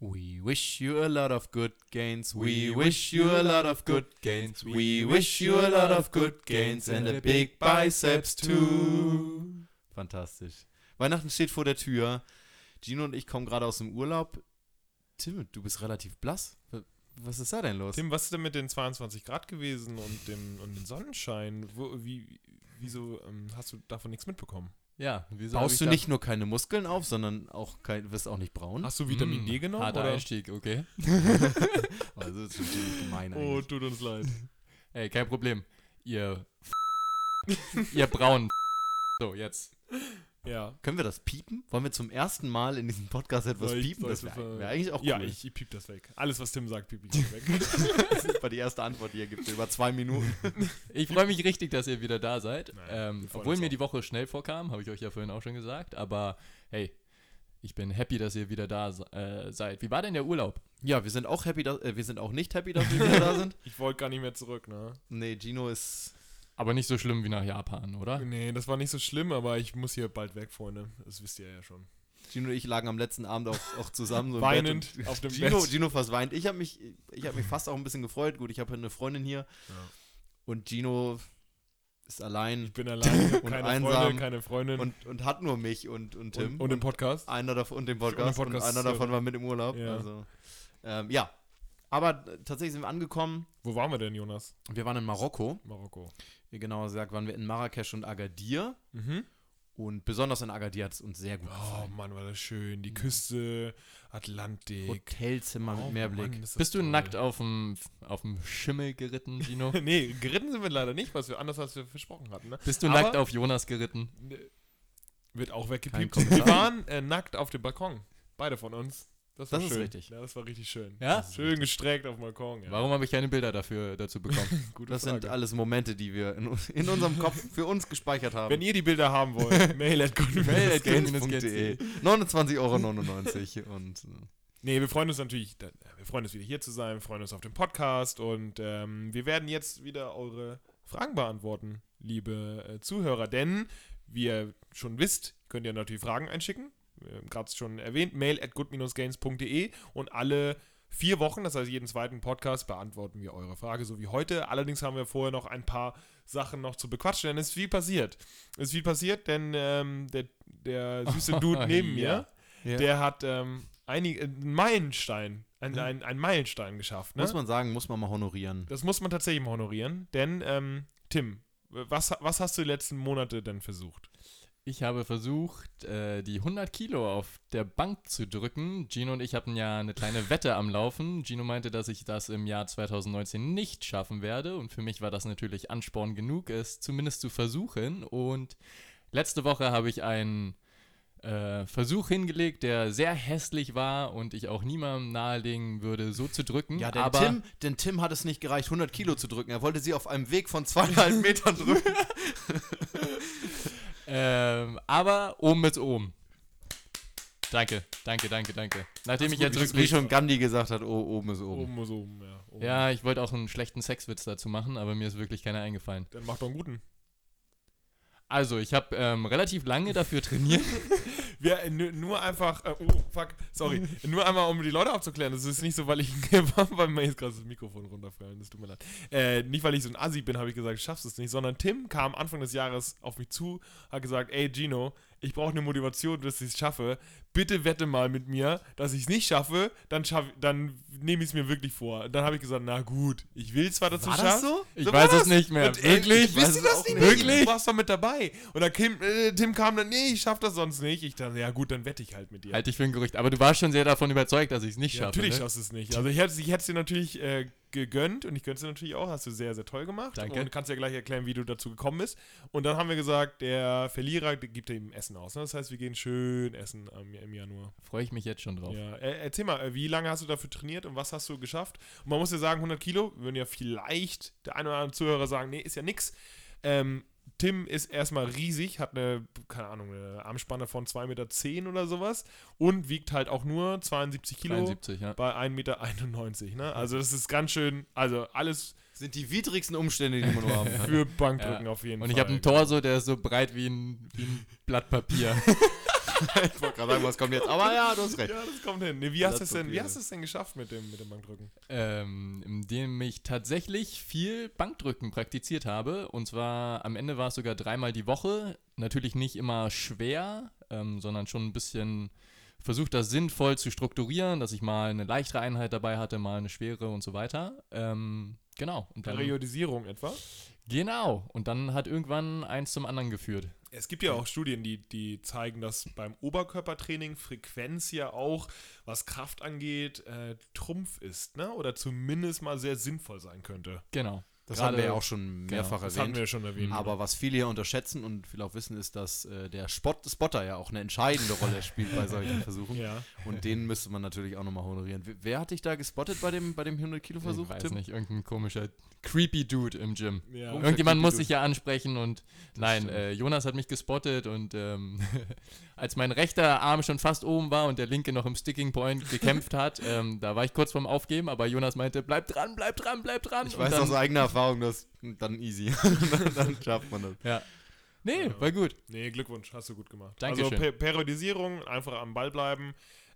We wish you a lot of good gains. We wish you a lot of good gains. We wish you a lot of good gains and a big biceps too. Fantastisch. Weihnachten steht vor der Tür. Gino und ich kommen gerade aus dem Urlaub. Tim, du bist relativ blass. Was ist da denn los? Tim, was ist denn mit den 22 Grad gewesen und dem, und dem Sonnenschein? Wo, wie, wieso ähm, hast du davon nichts mitbekommen? Ja, wieso baust du nicht nur keine Muskeln auf, sondern auch kein, wirst auch nicht braun? Hast du Vitamin D genommen? Harter oder? Einstieg, okay. also das ist natürlich gemein oh, eigentlich. Oh, tut uns leid. Ey, kein Problem. Ihr ihr braun So, jetzt. Ja. Können wir das piepen? Wollen wir zum ersten Mal in diesem Podcast etwas ich, piepen? Das wäre wär eigentlich auch cool. Ja, ich, ich piep das weg. Alles, was Tim sagt, piep ich weg. das war die erste Antwort, die er gibt, über zwei Minuten. Ich freue mich richtig, dass ihr wieder da seid. Naja, ähm, obwohl mir die Woche schnell vorkam, habe ich euch ja vorhin auch schon gesagt. Aber hey, ich bin happy, dass ihr wieder da äh, seid. Wie war denn der Urlaub? Ja, wir sind auch happy, dass, äh, wir sind auch nicht happy, dass wir wieder da sind. Ich wollte gar nicht mehr zurück, ne? Nee, Gino ist aber nicht so schlimm wie nach Japan, oder? Nee, das war nicht so schlimm, aber ich muss hier bald weg, Freunde. Das wisst ihr ja schon. Gino und ich lagen am letzten Abend auch, auch zusammen so Weinend auf dem Gino, Bett. Gino fast weint. Ich habe mich, hab mich fast auch ein bisschen gefreut. Gut, ich habe eine Freundin hier. Ja. Und Gino ist allein. Ich bin allein, und keine einsam Freundin, keine Freundin. Und, und hat nur mich und, und Tim. Und, und den Podcast. Einer davon, und den Podcast. Und, Podcast, und einer davon war mit im Urlaub. Ja. Also, ähm, ja. Aber tatsächlich sind wir angekommen. Wo waren wir denn, Jonas? Wir waren in Marokko. Marokko wie genauer gesagt, waren wir in Marrakesch und Agadir. Mhm. Und besonders in Agadir hat es uns sehr gut oh, gefallen. Oh Mann, war das schön. Die Küste, Atlantik. Hotelzimmer oh, mit Meerblick. Mann, Bist du toll. nackt auf dem, auf dem Schimmel geritten, Dino? nee, geritten sind wir leider nicht, was wir anders als wir versprochen hatten. Ne? Bist du Aber nackt auf Jonas geritten? Wird auch weggepiept. Wir waren äh, nackt auf dem Balkon. Beide von uns. Das, war das schön. ist richtig. Ja, das war richtig schön. Ja? Schön gestreckt auf dem Balkon. Ja. Warum habe ich keine Bilder dafür dazu bekommen? das Frage. sind alles Momente, die wir in, in, unserem Kopf für uns gespeichert haben. Wenn ihr die Bilder haben wollt, mail at 29,99 Euro. und. Äh, nee, wir freuen uns natürlich, wir freuen uns wieder hier zu sein, wir freuen uns auf den Podcast und ähm, wir werden jetzt wieder eure Fragen beantworten, liebe äh, Zuhörer. Denn, wie ihr schon wisst, könnt ihr natürlich Fragen einschicken gerade schon erwähnt, mail at good-gains.de und alle vier Wochen, das heißt jeden zweiten Podcast, beantworten wir eure Frage, so wie heute. Allerdings haben wir vorher noch ein paar Sachen noch zu bequatschen, denn es ist viel passiert. Es ist viel passiert, denn ähm, der, der süße Dude neben mir, ja. der hat ähm, einige, einen Meilenstein, ein, ein, ein Meilenstein geschafft. Ne? Muss man sagen, muss man mal honorieren. Das muss man tatsächlich mal honorieren, denn ähm, Tim, was, was hast du die letzten Monate denn versucht? Ich habe versucht, äh, die 100 Kilo auf der Bank zu drücken. Gino und ich hatten ja eine kleine Wette am Laufen. Gino meinte, dass ich das im Jahr 2019 nicht schaffen werde. Und für mich war das natürlich Ansporn genug, es zumindest zu versuchen. Und letzte Woche habe ich einen äh, Versuch hingelegt, der sehr hässlich war und ich auch niemandem nahelegen würde, so zu drücken. Ja, denn, aber Tim, denn Tim hat es nicht gereicht, 100 Kilo zu drücken. Er wollte sie auf einem Weg von zweieinhalb Metern drücken. Ähm, aber oben ist oben. Danke, danke, danke, danke. Nachdem ich jetzt wirklich. Wie schon Gandhi gesagt hat, oh, oben ist oben. Oben ist oben, ja. Oben. Ja, ich wollte auch einen schlechten Sexwitz dazu machen, aber mir ist wirklich keiner eingefallen. Dann mach doch einen guten. Also, ich habe ähm, relativ lange dafür trainiert. Wir, nur einfach, äh, oh, fuck, sorry, nur einmal, um die Leute aufzuklären. Das ist nicht so, weil ich, weil mir jetzt gerade das Mikrofon runterfallen, das tut mir leid. Äh, nicht, weil ich so ein Assi bin, habe ich gesagt, ich schaff's es nicht, sondern Tim kam Anfang des Jahres auf mich zu, hat gesagt, ey Gino, ich brauche eine Motivation, dass ich es schaffe. Bitte wette mal mit mir, dass ich es nicht schaffe, dann, schaff, dann nehme ich es mir wirklich vor. Dann habe ich gesagt, na gut, ich will zwar dazu schaffen. Das so? Ich so weiß es nicht mehr. Und, wirklich? Wisst ihr das nicht? Wirklich? Du warst doch mit dabei. Und dann Kim, äh, Tim kam dann, nee, ich schaffe das sonst nicht. Ich dachte, ja gut, dann wette ich halt mit dir. Halte ich für ein Gerücht. Aber du warst schon sehr davon überzeugt, dass ich es nicht ja, schaffe. Natürlich ne? schaffst du es nicht. Also ich hätte es dir natürlich äh, gegönnt und ich gönnte es dir natürlich auch. Hast du sehr, sehr toll gemacht. Danke. Und kannst ja gleich erklären, wie du dazu gekommen bist. Und dann haben wir gesagt, der Verlierer gibt ihm Essen aus. Ne? Das heißt, wir gehen schön essen ähm, im Januar. Freue ich mich jetzt schon drauf. Ja. Äh, erzähl mal, äh, wie lange hast du dafür trainiert und was hast du geschafft? Und man muss ja sagen, 100 Kilo, würden ja vielleicht der eine oder andere Zuhörer sagen, nee, ist ja nix. Ähm, Tim ist erstmal riesig, hat eine, keine Ahnung, eine Armspanne von 2,10 Meter oder sowas und wiegt halt auch nur 72 Kilo 72, ja. bei 1,91 Meter. Ne? Also das ist ganz schön, also alles sind die widrigsten Umstände, die man nur haben kann. Für Bankdrücken ja. auf jeden und Fall. Und ich habe einen Torso, der ist so breit wie ein, wie ein Blatt Papier. ich wollte gerade sagen, was kommt jetzt? Aber ja, du hast recht. Ja, das kommt hin. Nee, wie hast du es denn, wie hast du es denn geschafft mit dem, mit dem Bankdrücken? ähm, indem ich tatsächlich viel Bankdrücken praktiziert habe. Und zwar am Ende war es sogar dreimal die Woche. Natürlich nicht immer schwer, ähm, sondern schon ein bisschen versucht, das sinnvoll zu strukturieren, dass ich mal eine leichtere Einheit dabei hatte, mal eine schwere und so weiter. Ähm, genau. Und dann, Periodisierung etwa? genau. Und dann hat irgendwann eins zum anderen geführt. Es gibt ja auch Studien, die, die zeigen, dass beim Oberkörpertraining Frequenz ja auch, was Kraft angeht, äh, Trumpf ist, ne? Oder zumindest mal sehr sinnvoll sein könnte. Genau. Das Gerade- haben wir ja auch schon mehrfach Das hatten erwähnt. wir ja schon erwähnt. Aber was viele hier unterschätzen und viele auch wissen, ist, dass äh, der Spot Spotter ja auch eine entscheidende Rolle spielt bei solchen Versuchen. ja. Und den müsste man natürlich auch nochmal honorieren. Wer- hat dich da gespottet bei dem, bei dem 100-Kilo-Versuch, Ich weiß Tim? nicht, irgendein komischer creepy Dude im Gym. ja. Irgendjemand muss sich ja ansprechen und nein, stimmt. äh, Jonas hat mich gespottet und ähm, als mein rechter Arm schon fast oben war und der linke noch im Sticking Point gekämpft hat, ähm, da war ich kurz vorm Aufgeben, aber Jonas meinte, bleib dran, bleib dran, bleib dran. Ich und weiß dann, aus eigener Erfahrung, dass dann easy. dann schafft man das. Ja. Nee, Ja. war gut. Nee, Glückwunsch, hast du gut gemacht. Dankeschön. Also per Periodisierung, einfach am Ball bleiben.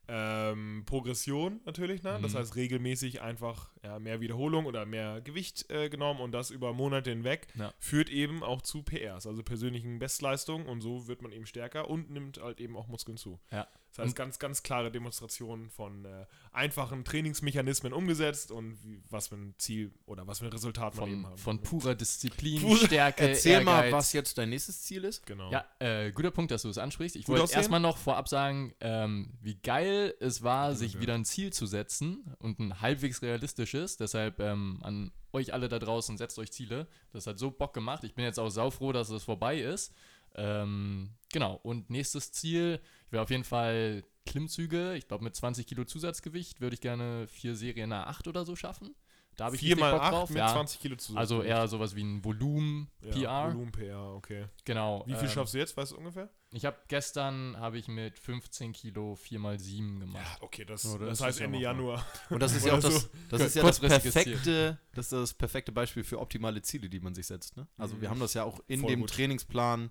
Ähm, Progression natürlich, ne? Das Mhm. heißt regelmäßig einfach ja, mehr Wiederholung oder mehr Gewicht äh, genommen und das über Monate hinweg Ja. führt eben auch zu PRs, also persönlichen Bestleistungen und so wird man eben stärker und nimmt halt eben auch Muskeln zu. Ja. Das heißt, Und- ganz, ganz klare Demonstrationen von äh, einfachen Trainingsmechanismen umgesetzt und wie, was für ein Ziel oder was für ein Resultat man eben Von, haben von purer Disziplin, Pure- Stärke, Erzähl mal, Ehrgeiz. was jetzt dein nächstes Ziel ist. Genau. Ja, äh, guter Punkt, dass du es ansprichst. Ich Gut wollte erstmal noch vorab sagen, ähm, wie geil es war, sich ja. wieder ein Ziel zu setzen und ein halbwegs realistisches. Deshalb ähm, an euch alle da draußen, setzt euch Ziele. Das hat so Bock gemacht. Ich bin jetzt auch saufroh, dass es vorbei ist. Ähm, genau, und nächstes Ziel, ich will auf jeden Fall Klimmzüge. Ich glaube, mit 20 Kilo Zusatzgewicht würde ich gerne vier Serien A8 oder so schaffen. Da habe ich 4 richtig mal Bock 8 drauf. mit ja. 20 Kilo zu Also eher sowas wie ein Volumen-PR. Ja, Volumen PR, okay. Genau. Wie viel ähm, schaffst du jetzt, weißt du ungefähr? ich habe gestern habe ich mit 15 Kilo 4x7 gemacht. okay, das, Ja, das das ist heißt ja Ende. Januar. Und das ist ja auch das, so. das, ist ja das perfekte, das ist das perfekte Beispiel für optimale Ziele, die man sich setzt. Ne? Also Mhm. wir haben das ja auch in Voll dem gut. Trainingsplan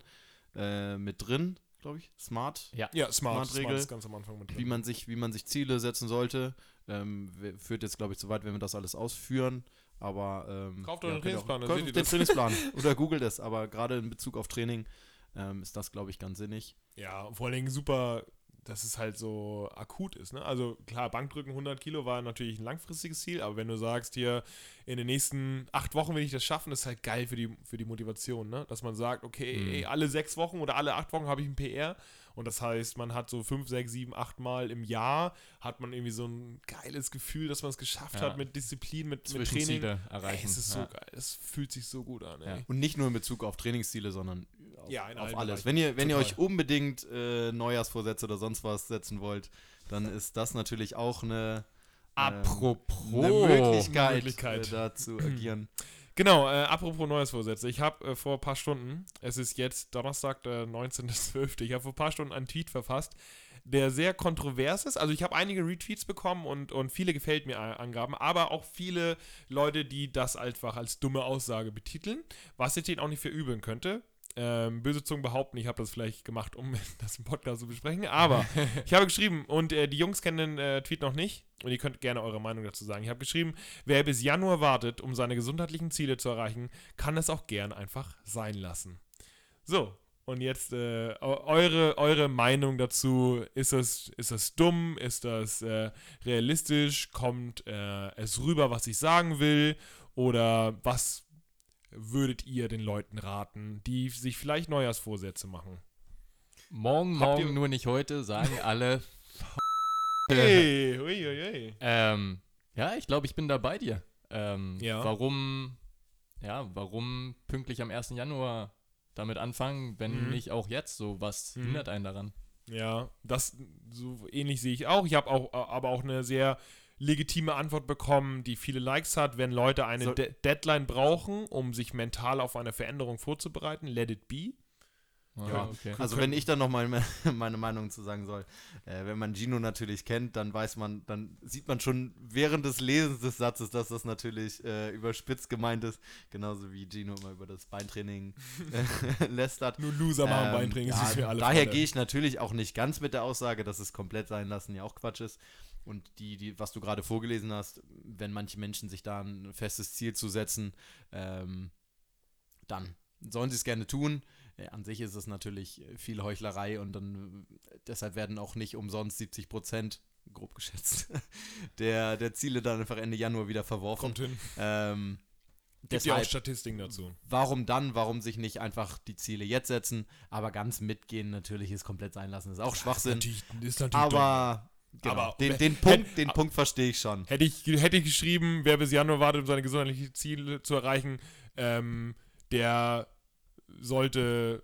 äh, mit drin, glaube ich. Smart, Ja, smart. Smart Smart Regel. ist ganz am Anfang mit drin. wie man sich, wie man sich Ziele setzen sollte. Ähm, führt jetzt, glaube ich, zu weit, wenn wir das alles ausführen. Aber ähm, Kauft euch einen ihr auch- Trainingsplan, dann kauft seht ihr den das. Trainingsplan oder googelt es. Aber gerade in Bezug auf Training ähm, ist das, glaube ich, ganz sinnig. Ja, vor allen Dingen super, dass es halt so akut ist. Ne? Also klar, Bankdrücken 100 Kilo war natürlich ein langfristiges Ziel, aber wenn du sagst, hier in den nächsten acht Wochen will ich das schaffen, ist halt geil für die, für die Motivation. Ne? Dass man sagt, okay, Mhm. ey, alle sechs Wochen oder alle acht Wochen habe ich ein PR. Und das heißt, man hat so fünf, sechs, sieben, acht Mal im Jahr, hat man irgendwie so ein geiles Gefühl, dass man es geschafft Ja. hat mit Disziplin, mit, mit Training. Zwischenziele Ey, erreichen. es ist so ja. geil. Es fühlt sich so gut an. Ja. Und nicht nur in Bezug auf Trainingsziele, sondern auf, Ja, auf alles. Wenn ihr, wenn ihr euch unbedingt äh, Neujahrsvorsätze oder sonst was setzen wollt, dann ist das natürlich auch eine, Apropos. eine Möglichkeit, Möglichkeit. Äh, da zu agieren. Genau, äh, apropos Neujahrsvorsätze. Ich habe äh, vor ein paar Stunden, es ist jetzt Donnerstag, der 19.12., ich habe vor ein paar Stunden einen Tweet verfasst, der sehr kontrovers ist. Also ich habe einige Retweets bekommen und, und viele gefällt mir äh, Angaben, aber auch viele Leute, die das einfach als dumme Aussage betiteln, was ich denen auch nicht verübeln könnte. Ähm, böse Zungen behaupten, ich habe das vielleicht gemacht, um das im Podcast zu besprechen, aber ich habe geschrieben und äh, die Jungs kennen den äh, Tweet noch nicht und ihr könnt gerne eure Meinung dazu sagen. Ich habe geschrieben, wer bis Januar wartet, um seine gesundheitlichen Ziele zu erreichen, kann es auch gern einfach sein lassen. So, und jetzt äh, eu- eure, eure Meinung dazu. Ist das, ist das dumm? Ist das äh, realistisch? Kommt äh, es rüber, was ich sagen will? Oder was würdet ihr den Leuten raten, die sich vielleicht Neujahrsvorsätze machen? Morgen, Habt morgen, nur nicht heute, sagen alle. Hey, ui, ui, ui. ähm, ja, ich glaube, ich bin da bei dir. Ähm, Ja. Warum, ja, warum pünktlich am 1. Januar damit anfangen, wenn Mhm. nicht auch jetzt? So, was Mhm. hindert einen daran? Ja, das so ähnlich sehe ich auch. Ich habe auch aber auch eine sehr legitime Antwort bekommen, die viele Likes hat, wenn Leute eine So- De Deadline brauchen, um sich mental auf eine Veränderung vorzubereiten, let it be. Ja, okay. Also wenn ich dann noch mal me- meine Meinung zu sagen soll, äh, wenn man Gino natürlich kennt, dann weiß man, dann sieht man schon während des Lesens des Satzes, dass das natürlich äh, überspitzt gemeint ist, genauso wie Gino immer über das Beintraining äh, lästert. Nur Loser machen Ähm, Beintraining, ja, das ist für alle. daher gehe ich natürlich auch nicht ganz mit der Aussage, dass es komplett sein lassen ja auch Quatsch ist. Und die, die, was du gerade vorgelesen hast, wenn manche Menschen sich da ein festes Ziel zu setzen, ähm, dann sollen sie es gerne tun. Äh, An sich ist es natürlich viel Heuchlerei und dann deshalb werden auch nicht umsonst 70 Prozent, grob geschätzt, der, der Ziele dann einfach Ende Januar wieder verworfen. Kommt hin. Ähm, Gibt ja auch Statistiken dazu. warum dann, warum sich nicht einfach die Ziele jetzt setzen, aber ganz mitgehen natürlich ist komplett sein lassen, ist auch Schwachsinn. Natürlich, ist natürlich aber genau, Aber- den, hätt- den Punkt, hätt- den Punkt verstehe ich schon. Hätte ich, hätte ich geschrieben, wer bis Januar wartet, um seine gesundheitlichen Ziele zu erreichen, ähm, der sollte,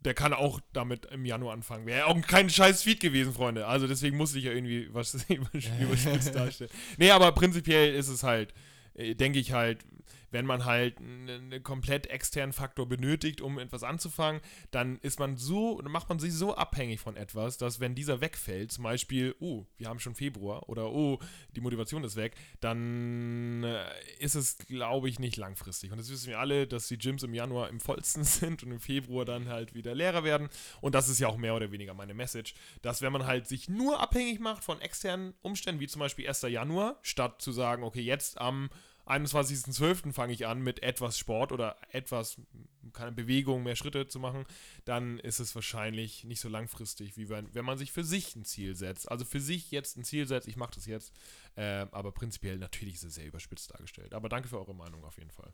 der kann auch damit im Januar anfangen. Wäre auch kein scheiß Feed gewesen, Freunde. Also deswegen musste ich ja irgendwie was übers- überspitzt darstellen. Nee, aber prinzipiell ist es halt, äh, denke ich halt, wenn man halt einen komplett externen Faktor benötigt, um etwas anzufangen, dann ist man so, macht man sich so abhängig von etwas, dass wenn dieser wegfällt, zum Beispiel, oh, wir haben schon Februar oder oh, die Motivation ist weg, dann äh, ist es, glaube ich, nicht langfristig. Und das wissen wir alle, dass die Gyms im Januar im vollsten sind und im Februar dann halt wieder leerer werden. Und das ist ja auch mehr oder weniger meine Message, dass wenn man halt sich nur abhängig macht von externen Umständen, wie zum Beispiel 1. Januar, statt zu sagen, okay, jetzt am 21.12. fange ich an mit etwas Sport oder etwas, keine Bewegung, mehr Schritte zu machen, dann ist es wahrscheinlich nicht so langfristig, wie wenn, wenn man sich für sich ein Ziel setzt. Also für sich jetzt ein Ziel setzt, ich mache das jetzt, äh, aber prinzipiell natürlich ist es sehr überspitzt dargestellt. Aber danke für eure Meinung auf jeden Fall.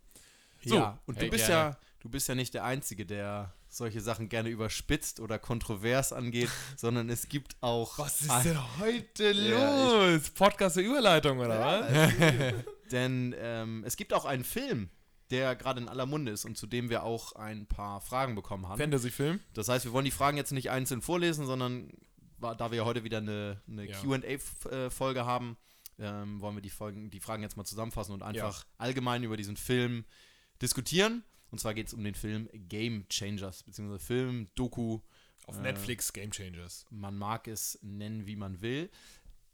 So, ja, und hey, du bist gerne. ja, du bist ja nicht der Einzige, der solche Sachen gerne überspitzt oder kontrovers angeht, sondern es gibt auch. ein- heute Ja, los? Podcast zur Überleitung, oder was? Denn ähm, es gibt auch einen Film, der gerade in aller Munde ist und zu dem wir auch ein paar Fragen bekommen haben. Fantasy-Film? Das heißt, wir wollen die Fragen jetzt nicht einzeln vorlesen, sondern da wir ja heute wieder eine, eine Ja. QA-Folge haben, ähm, wollen wir die, Folgen, die Fragen jetzt mal zusammenfassen und einfach allgemein über diesen Film diskutieren. Und zwar geht es um den Film Game Changers, beziehungsweise Film, Doku, Auf Äh, Netflix Game Changers. man mag es nennen, wie man will.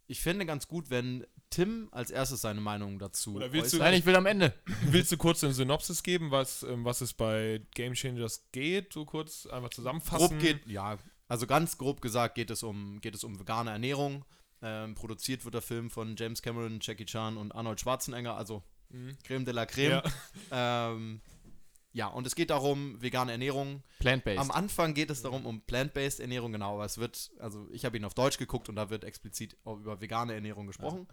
Ich fände ganz gut, wenn Tim als erstes seine Meinung dazu Oder willst du-. Nein, ich will am Ende. Willst du kurz eine Synopsis geben, was, ähm, was es bei Game Changers geht? So kurz einfach zusammenfassen. Grob geht, ja, also ganz grob gesagt geht es um, geht es um vegane Ernährung. Ähm, produziert wird der Film von James Cameron, Jackie Chan und Arnold Schwarzenegger, also Mhm. Creme de la Creme. Ja. Ähm, ja, und es geht darum, vegane Ernährung. Plant-based. Am Anfang geht es darum, um plant-based Ernährung, genau, aber es wird, also ich habe ihn auf Deutsch geguckt und da wird explizit über vegane Ernährung gesprochen.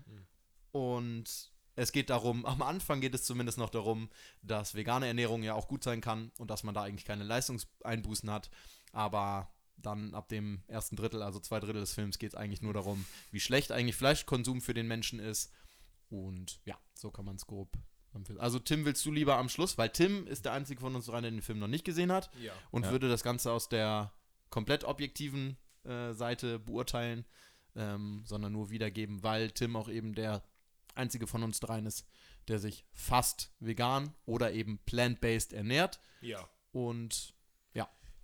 Und es geht darum, am Anfang geht es zumindest noch darum, dass vegane Ernährung ja auch gut sein kann und dass man da eigentlich keine Leistungseinbußen hat. Aber dann ab dem ersten Drittel, also zwei Drittel des Films, geht es eigentlich nur darum, wie schlecht eigentlich Fleischkonsum für den Menschen ist. Und ja, so kann man es grob. Also Tim willst du lieber am Schluss, weil Tim ist der einzige von uns dreien, der den Film noch nicht gesehen hat Ja. und Ja. würde das Ganze aus der komplett objektiven äh, Seite beurteilen, ähm, sondern nur wiedergeben, weil Tim auch eben der einzige von uns dreien ist, der sich fast vegan oder eben plant-based ernährt. Ja. Und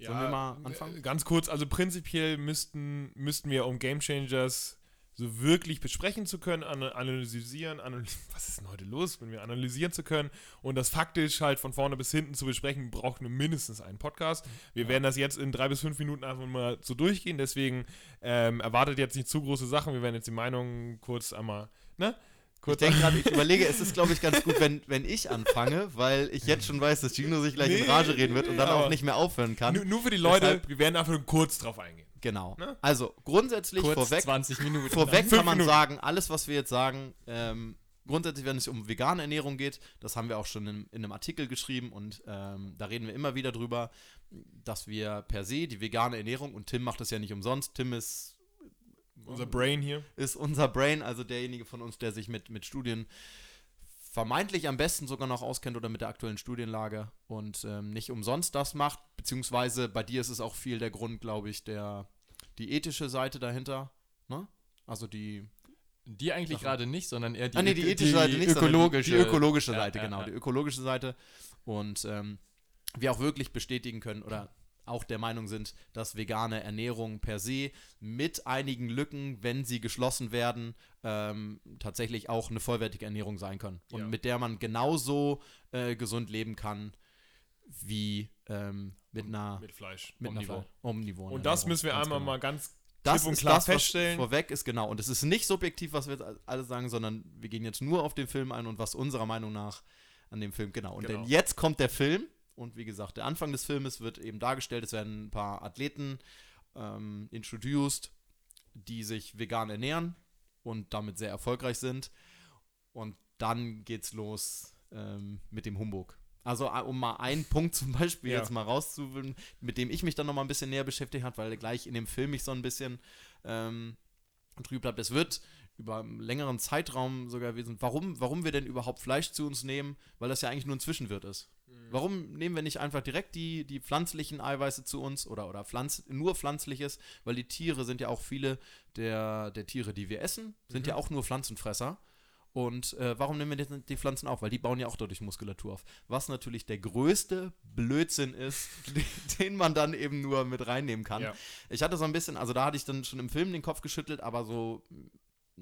Sollen wir mal anfangen? äh, Ganz kurz, also prinzipiell müssten, müssten wir, um Game Changers so wirklich besprechen zu können, ana- analysieren, analy was ist denn heute los, wenn wir analysieren zu können und das faktisch halt von vorne bis hinten zu besprechen, braucht nur mindestens einen Podcast. Wir werden das jetzt in drei bis fünf Minuten einfach mal so durchgehen, deswegen ähm, erwartet jetzt nicht zu große Sachen, wir werden jetzt die Meinungen kurz einmal, ne? ich Kurz denke gerade, ich überlege, es ist, glaube ich, ganz gut, wenn, wenn ich anfange, weil ich jetzt schon weiß, dass Gino sich gleich in Nee, Rage reden wird und dann auch nicht mehr aufhören kann. nur, nur für die Leute, Deshalb- wir werden einfach nur kurz drauf eingehen. Genau. Ne? Also grundsätzlich Kurz vorweg, 20 Minuten. Vorweg Fünf kann man Minuten. sagen, alles, was wir jetzt sagen, ähm, grundsätzlich, wenn es um vegane Ernährung geht, das haben wir auch schon in, in einem Artikel geschrieben und ähm, da reden wir immer wieder drüber, dass wir per se die vegane Ernährung, und Tim macht das ja nicht umsonst, Tim ist, Unser Brain hier. ist unser Brain, also derjenige von uns, der sich mit, mit Studien vermeintlich am besten sogar noch auskennt oder mit der aktuellen Studienlage und ähm, nicht umsonst das macht, beziehungsweise bei dir ist es auch viel der Grund, glaube ich, der die ethische Seite dahinter, ne? Also die Die eigentlich Sachen. gerade nicht, sondern eher die, ah, nee, die ethische Seite nicht, ökologische. Die, die ökologische Ja, Seite, ja, genau, ja. die ökologische Seite. Und ähm, wir auch wirklich bestätigen können oder auch der Meinung sind, dass vegane Ernährung per se mit einigen Lücken, wenn sie geschlossen werden, ähm, tatsächlich auch eine vollwertige Ernährung sein können. Und Ja. mit der man genauso äh, gesund leben kann wie ähm, mit einer, Mit Fleisch. mit einer Omnivore. Fle- omnivoren Und das Ernährung. müssen wir Ganz einmal genau. mal ganz das ist klar das, was feststellen. vorweg ist, genau. Und es ist nicht subjektiv, was wir jetzt alle sagen, sondern wir gehen jetzt nur auf den Film ein und was unserer Meinung nach an dem Film, genau. Und Genau. denn jetzt kommt der Film und wie gesagt, der Anfang des Filmes wird eben dargestellt, es werden ein paar Athleten ähm, introduced, die sich vegan ernähren und damit sehr erfolgreich sind. Und dann geht's los ähm, mit dem Humbug. Also äh, um mal einen Punkt zum Beispiel Ja. jetzt mal rauszuholen, mit dem ich mich dann noch mal ein bisschen näher beschäftigt habe, weil gleich in dem Film mich so ein bisschen ähm, trüb bleibt. Es wird über einen längeren Zeitraum sogar gewesen, warum, warum wir denn überhaupt Fleisch zu uns nehmen, weil das ja eigentlich nur ein Zwischenwirt ist. Warum nehmen wir nicht einfach direkt die, die pflanzlichen Eiweiße zu uns oder, oder Pflanz, nur pflanzliches, weil die Tiere sind ja auch viele der, der Tiere, die wir essen, sind ja auch nur Pflanzenfresser. Und äh, warum nehmen wir die, die Pflanzen auf? Weil die bauen ja auch dadurch Muskulatur auf. Was natürlich der größte Blödsinn ist, den man dann eben nur mit reinnehmen kann. Ja. Ich hatte so ein bisschen, also da hatte ich dann schon im Film den Kopf geschüttelt, aber so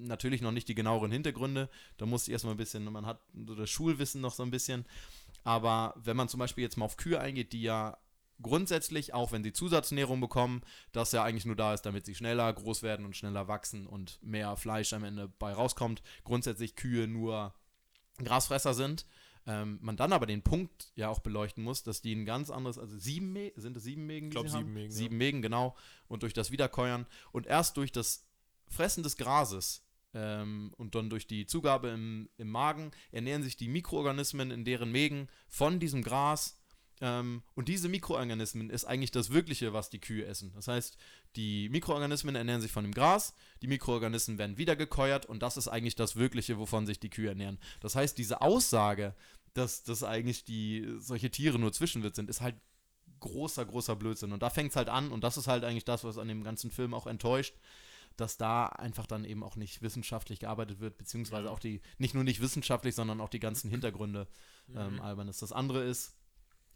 natürlich noch nicht die genaueren Hintergründe. Da musste ich erstmal ein bisschen, man hat so das Schulwissen noch so ein bisschen. Aber wenn man zum Beispiel jetzt mal auf Kühe eingeht, die ja grundsätzlich, auch wenn sie Zusatznährung bekommen, das ja eigentlich nur da ist, damit sie schneller groß werden und schneller wachsen und mehr Fleisch am Ende bei rauskommt. Grundsätzlich Kühe nur Grasfresser sind. Ähm, man dann aber den Punkt ja auch beleuchten muss, dass die ein ganz anderes, also sieben Mägen, sind es sieben Mägen? Ich glaub, sie haben? sieben Mägen, ja. Sieben Mägen, genau. Und durch das Wiederkäuern und erst durch das Fressen des Grases ähm, und dann durch die Zugabe im, im Magen ernähren sich die Mikroorganismen in deren Mägen von diesem Gras. Ähm, und diese Mikroorganismen ist eigentlich das Wirkliche, was die Kühe essen. Das heißt, die Mikroorganismen ernähren sich von dem Gras, die Mikroorganismen werden wiedergekäuert und das ist eigentlich das Wirkliche, wovon sich die Kühe ernähren. Das heißt, diese Aussage, dass, dass eigentlich die solche Tiere nur Zwischenwirt sind, ist halt großer, großer Blödsinn. Und da fängt es halt an und das ist halt eigentlich das, was an dem ganzen Film auch enttäuscht, dass da einfach dann eben auch nicht wissenschaftlich gearbeitet wird, beziehungsweise Ja. auch die, nicht nur nicht wissenschaftlich, sondern auch die ganzen Hintergründe ähm, Mhm. albern ist. Das andere ist,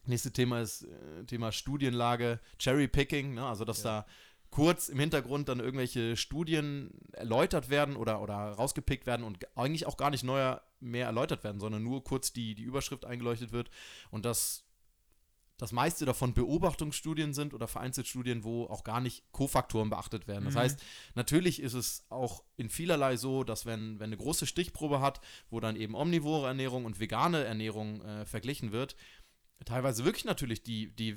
nächste Thema ist äh, Thema Studienlage, Cherry-Picking, ne? also dass Ja. da kurz im Hintergrund dann irgendwelche Studien erläutert werden oder, oder rausgepickt werden und eigentlich auch gar nicht neuer mehr erläutert werden, sondern nur kurz die, die Überschrift eingeleuchtet wird und das das meiste davon Beobachtungsstudien sind oder vereinzelt Studien, wo auch gar nicht Kofaktoren beachtet werden. Das Mhm. heißt, natürlich ist es auch in vielerlei so, dass wenn, wenn eine große Stichprobe hat, wo dann eben omnivore Ernährung und vegane Ernährung äh, verglichen wird, teilweise wirklich natürlich die, die,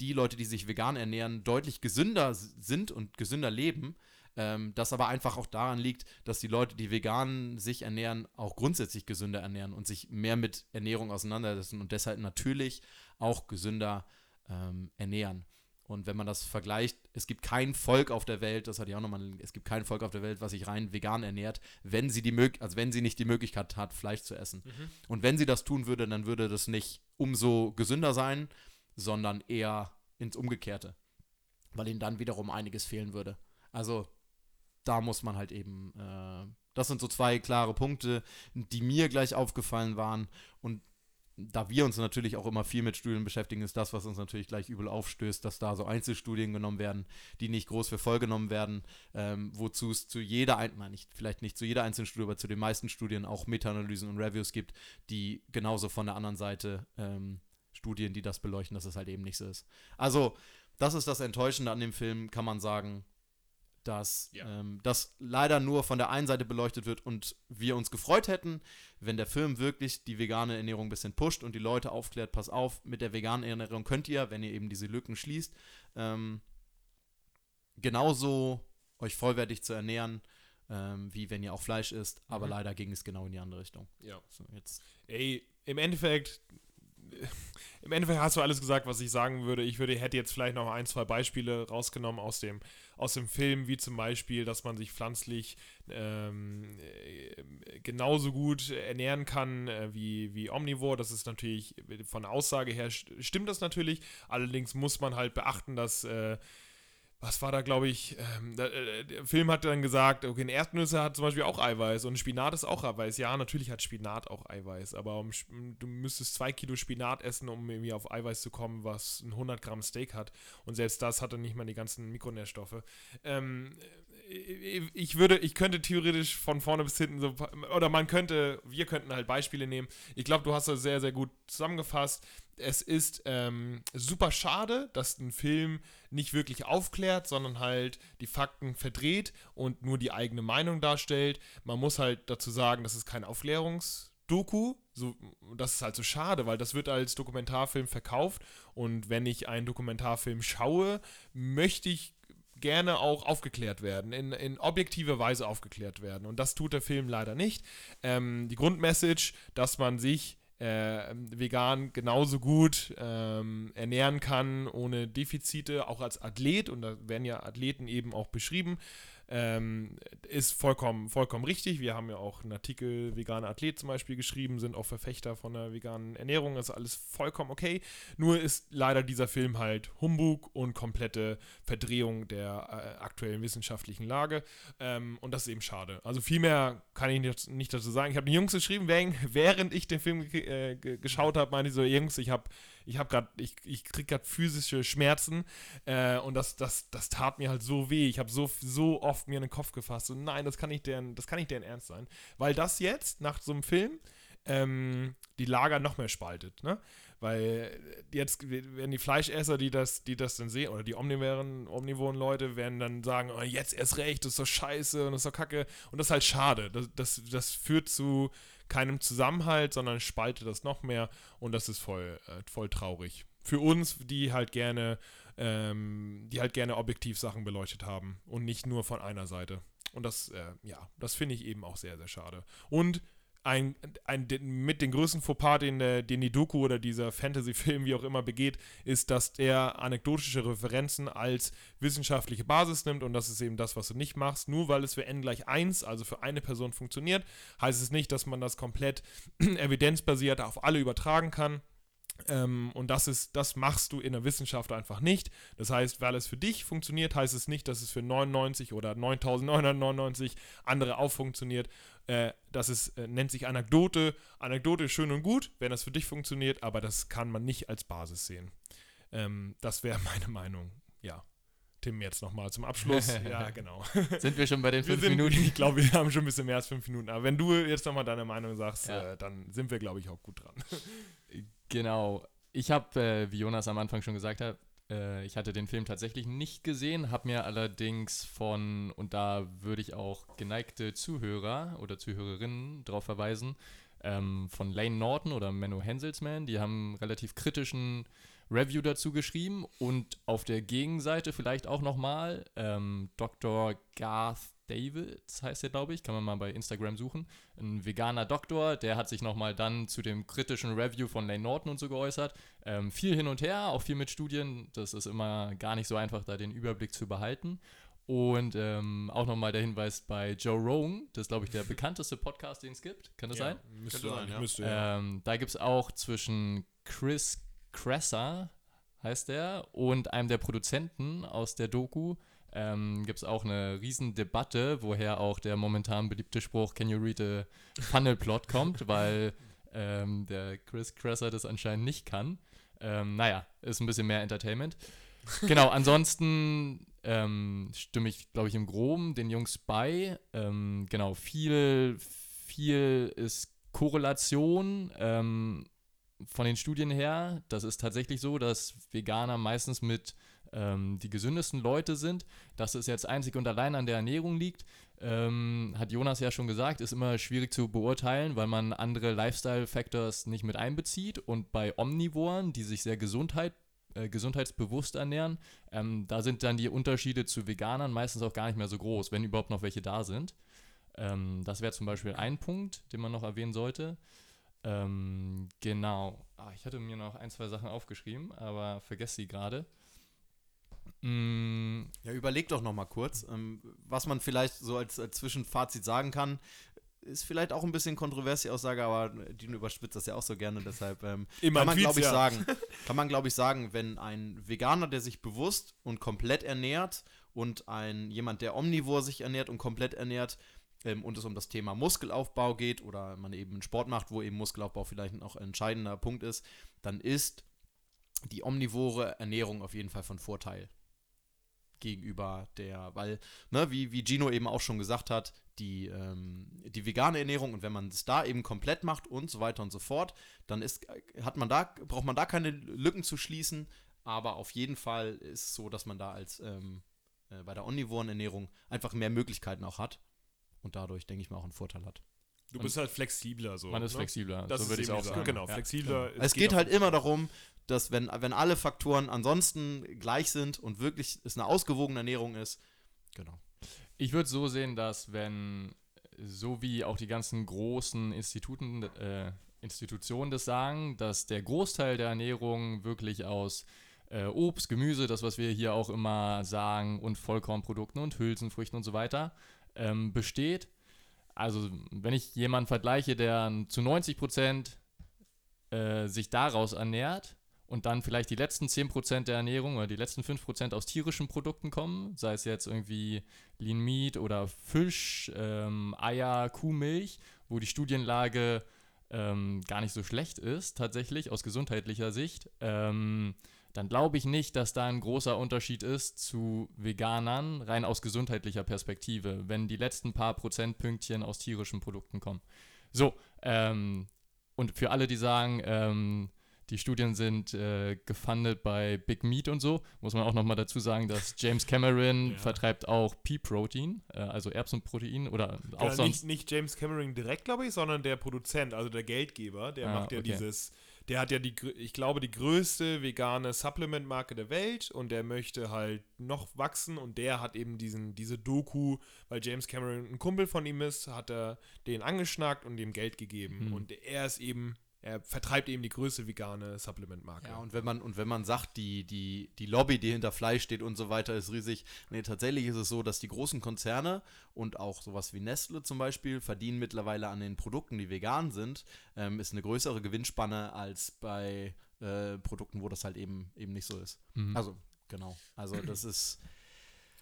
die Leute, die sich vegan ernähren, deutlich gesünder sind und gesünder leben. Ähm, das aber einfach auch daran liegt, dass die Leute, die vegan sich ernähren, auch grundsätzlich gesünder ernähren und sich mehr mit Ernährung auseinandersetzen und deshalb natürlich auch gesünder ähm, ernähren. Und wenn man das vergleicht, es gibt kein Volk auf der Welt, das hatte ich auch nochmal, es gibt kein Volk auf der Welt, was sich rein vegan ernährt, wenn sie die Mög also wenn sie nicht die Möglichkeit hat, Fleisch zu essen. Mhm. Und wenn sie das tun würde, dann würde das nicht umso gesünder sein, sondern eher ins Umgekehrte. Weil ihnen dann wiederum einiges fehlen würde. Also da muss man halt eben, äh, das sind so zwei klare Punkte, die mir gleich aufgefallen waren. Und da wir uns natürlich auch immer viel mit Studien beschäftigen, ist das, was uns natürlich gleich übel aufstößt, dass da so Einzelstudien genommen werden, die nicht groß für voll genommen werden, ähm, wozu es zu jeder, ein nein, nicht, vielleicht nicht zu jeder einzelnen Studie, aber zu den meisten Studien auch Meta-Analysen und Reviews gibt, die genauso von der anderen Seite ähm, Studien, die das beleuchten, dass es halt eben nicht so ist. Also, das ist das Enttäuschende an dem Film, kann man sagen, dass Ja. ähm, das leider nur von der einen Seite beleuchtet wird und wir uns gefreut hätten, wenn der Film wirklich die vegane Ernährung ein bisschen pusht und die Leute aufklärt, pass auf, mit der veganen Ernährung könnt ihr, wenn ihr eben diese Lücken schließt, ähm, genauso euch vollwertig zu ernähren, ähm, wie wenn ihr auch Fleisch isst, aber Mhm. leider ging es genau in die andere Richtung. Ja. So, jetzt. Ey, im Endeffekt, im Endeffekt hast du alles gesagt, was ich sagen würde. Ich würde, hätte jetzt vielleicht noch ein, zwei Beispiele rausgenommen aus dem, aus dem Film, wie zum Beispiel, dass man sich pflanzlich ähm, äh, genauso gut ernähren kann äh, wie, wie Omnivore. Das ist natürlich von Aussage her st- stimmt das natürlich. Allerdings muss man halt beachten, dass äh, was war da, glaube ich, ähm, da, äh, der Film hat dann gesagt, okay, eine Erdnüsse hat zum Beispiel auch Eiweiß und Spinat ist auch Eiweiß. Ja, natürlich hat Spinat auch Eiweiß, aber um, du müsstest zwei Kilo Spinat essen, um irgendwie auf Eiweiß zu kommen, was ein 100 Gramm Steak hat. Und selbst das hatte nicht mal die ganzen Mikronährstoffe. Ähm, ich würde, ich könnte theoretisch von vorne bis hinten so, oder man könnte, wir könnten halt Beispiele nehmen. Ich glaube, du hast das sehr, sehr gut zusammengefasst. Es ist ähm, super schade, dass ein Film nicht wirklich aufklärt, sondern halt die Fakten verdreht und nur die eigene Meinung darstellt. Man muss halt dazu sagen, das ist kein Aufklärungsdoku. So, das ist halt so schade, weil das wird als Dokumentarfilm verkauft und wenn ich einen Dokumentarfilm schaue, möchte ich gerne auch aufgeklärt werden, in, in objektive Weise aufgeklärt werden. Und das tut der Film leider nicht. Ähm, die Grundmessage, dass man sich äh, vegan genauso gut ähm, ernähren kann, ohne Defizite, auch als Athlet, und da werden ja Athleten eben auch beschrieben, ähm, ist vollkommen, vollkommen richtig. Wir haben ja auch einen Artikel Veganer Athlet zum Beispiel geschrieben, sind auch Verfechter von der veganen Ernährung, ist alles vollkommen okay. Nur ist leider dieser Film halt Humbug und komplette Verdrehung der äh, aktuellen wissenschaftlichen Lage. Ähm, und das ist eben schade. Also viel mehr kann ich nicht, nicht dazu sagen. Ich habe den Jungs geschrieben, während ich den Film äh, geschaut habe, meinte ich so, Jungs, ich habe ich habe gerade, ich, ich kriege gerade physische Schmerzen äh, und das, das, das tat mir halt so weh. Ich habe so, so oft mir in den Kopf gefasst und nein, das kann nicht deren, das kann nicht deren Ernst sein. Weil das jetzt, nach so einem Film, ähm, die Lager noch mehr spaltet, ne? Weil jetzt werden die Fleischesser, die das, die das dann sehen, oder die omnivoren, omnivoren Leute, werden dann sagen, oh, jetzt erst recht, das ist doch scheiße und das ist doch kacke. Und das ist halt schade. Das, das, das führt zu keinem Zusammenhalt, sondern spaltet das noch mehr und das ist voll, äh, voll traurig. Für uns, die halt gerne, ähm, die halt gerne objektiv Sachen beleuchtet haben und nicht nur von einer Seite. Und das, äh, ja, das finde ich eben auch sehr, sehr schade. Und ein, ein, mit den größten Fauxpas, den, den die Doku oder dieser Fantasy-Film, wie auch immer, begeht, ist, dass er anekdotische Referenzen als wissenschaftliche Basis nimmt und das ist eben das, was du nicht machst. Nur weil es für n gleich 1, also für eine Person funktioniert, heißt es nicht, dass man das komplett evidenzbasiert auf alle übertragen kann. Ähm, und das ist, das machst du in der Wissenschaft einfach nicht. Das heißt, weil es für dich funktioniert, heißt es nicht, dass es für 99 oder 9999 andere auch funktioniert. Äh, das ist, äh, nennt sich Anekdote. Anekdote ist schön und gut, wenn das für dich funktioniert, aber das kann man nicht als Basis sehen. Ähm, das wäre meine Meinung. Ja. Tim jetzt nochmal zum Abschluss. ja, genau. Sind wir schon bei den fünf sind, Minuten? Ich glaube, wir haben schon ein bisschen mehr als fünf Minuten. Aber wenn du jetzt nochmal deine Meinung sagst, ja. äh, dann sind wir, glaube ich, auch gut dran. Genau. Ich habe, äh, wie Jonas am Anfang schon gesagt hat, äh, ich hatte den Film tatsächlich nicht gesehen, habe mir allerdings von, und da würde ich auch geneigte Zuhörer oder Zuhörerinnen darauf verweisen, ähm, von Lane Norton oder Menno Henselsman, die haben relativ kritischen Review dazu geschrieben und auf der Gegenseite vielleicht auch nochmal ähm, Dr. Garth Davids heißt er, glaube ich, kann man mal bei Instagram suchen. Ein veganer Doktor, der hat sich nochmal dann zu dem kritischen Review von Lane Norton und so geäußert. Ähm, viel hin und her, auch viel mit Studien. Das ist immer gar nicht so einfach, da den Überblick zu behalten. Und ähm, auch nochmal der Hinweis bei Joe Rogan, das ist, glaube ich, der bekannteste Podcast, den es gibt. Kann das ja, sein? Müsste sein, ja. Müsste, ja. Ähm, da gibt es auch zwischen Chris Kresser, heißt der, und einem der Produzenten aus der Doku, ähm, gibt es auch eine riesen Debatte, woher auch der momentan beliebte Spruch Can you read a funnel plot kommt, weil ähm, der Chris Kresser das anscheinend nicht kann. Ähm, naja, ist ein bisschen mehr Entertainment. Genau, ansonsten ähm, stimme ich, glaube ich, im Groben den Jungs bei. Ähm, genau, viel, viel ist Korrelation ähm, von den Studien her. Das ist tatsächlich so, dass Veganer meistens mit ähm, die gesündesten Leute sind. Dass es jetzt einzig und allein an der Ernährung liegt, ähm, hat Jonas ja schon gesagt, ist immer schwierig zu beurteilen, weil man andere Lifestyle-Factors nicht mit einbezieht. Und bei Omnivoren, die sich sehr Gesundheit, äh, gesundheitsbewusst ernähren, ähm, da sind dann die Unterschiede zu Veganern meistens auch gar nicht mehr so groß, wenn überhaupt noch welche da sind. Ähm, das wäre zum Beispiel ein Punkt, den man noch erwähnen sollte. Ähm, genau. Ah, ich hatte mir noch ein, zwei Sachen aufgeschrieben, aber vergesse sie gerade. Mm. Ja, überleg doch noch mal kurz, ähm, was man vielleicht so als, als Zwischenfazit sagen kann. ist vielleicht auch ein bisschen kontrovers, die Aussage, aber die überspitzt das ja auch so gerne, deshalb ähm, Immer kann man, glaube ich, ja. sagen, kann man, glaube ich, sagen, wenn ein Veganer, der sich bewusst und komplett ernährt und ein jemand, der omnivor sich ernährt und komplett ernährt ähm, und es um das Thema Muskelaufbau geht oder man eben einen Sport macht, wo eben Muskelaufbau vielleicht auch ein entscheidender Punkt ist, dann ist die omnivore Ernährung auf jeden Fall von Vorteil gegenüber der, weil, ne, wie, wie Gino eben auch schon gesagt hat, die, ähm, die vegane Ernährung und wenn man es da eben komplett macht und so weiter und so fort, dann ist, hat man da, braucht man da keine Lücken zu schließen, aber auf jeden Fall ist es so, dass man da als ähm, äh, bei der omnivoren Ernährung einfach mehr Möglichkeiten auch hat und dadurch, denke ich mal, auch einen Vorteil hat. Du bist halt flexibler so. Man ist ne? flexibler, Das so würde ich auch sagen. Genau, Ja. flexibler. Es geht halt immer darum, dass wenn, wenn alle Faktoren ansonsten gleich sind und wirklich es eine ausgewogene Ernährung ist, genau. Ich würde so sehen, dass wenn, so wie auch die ganzen großen Instituten, äh, Institutionen das sagen, dass der Großteil der Ernährung wirklich aus äh, Obst, Gemüse, das, was wir hier auch immer sagen, und Vollkornprodukten und Hülsenfrüchten und so weiter, ähm, besteht. Also, wenn ich jemanden vergleiche, der zu 90 Prozent äh, sich daraus ernährt und dann vielleicht die letzten 10% der Ernährung oder die letzten 5% aus tierischen Produkten kommen, sei es jetzt irgendwie Lean Meat oder Fisch, ähm, Eier, Kuhmilch, wo die Studienlage ähm, gar nicht so schlecht ist, tatsächlich aus gesundheitlicher Sicht, ähm, dann glaube ich nicht, dass da ein großer Unterschied ist zu Veganern, rein aus gesundheitlicher Perspektive, wenn die letzten paar Prozentpünktchen aus tierischen Produkten kommen. So, ähm, und für alle, die sagen, ähm, die Studien sind äh, gefundet bei Big Meat und so, muss man auch nochmal dazu sagen, dass James Cameron Ja. vertreibt auch Pea-Protein, äh, also Erbsenprotein oder auch Ja, sonst. nicht, nicht James Cameron direkt, glaube ich, sondern der Produzent, also der Geldgeber, der Ah, macht ja okay. dieses, der hat ja die, ich glaube, die größte vegane Supplement-Marke der Welt und der möchte halt noch wachsen und der hat eben diesen, diese Doku, weil James Cameron ein Kumpel von ihm ist, hat er den angeschnackt und ihm Geld gegeben Mhm. und er ist eben, er vertreibt eben die größte vegane Supplement-Marke. Ja, und wenn man, und wenn man sagt, die, die, die Lobby, die hinter Fleisch steht und so weiter, ist riesig. Nee, tatsächlich ist es so, dass die großen Konzerne und auch sowas wie Nestle zum Beispiel verdienen mittlerweile an den Produkten, die vegan sind, ähm, ist eine größere Gewinnspanne als bei äh, Produkten, wo das halt eben, eben nicht so ist. Mhm. Also, genau. Also das ist.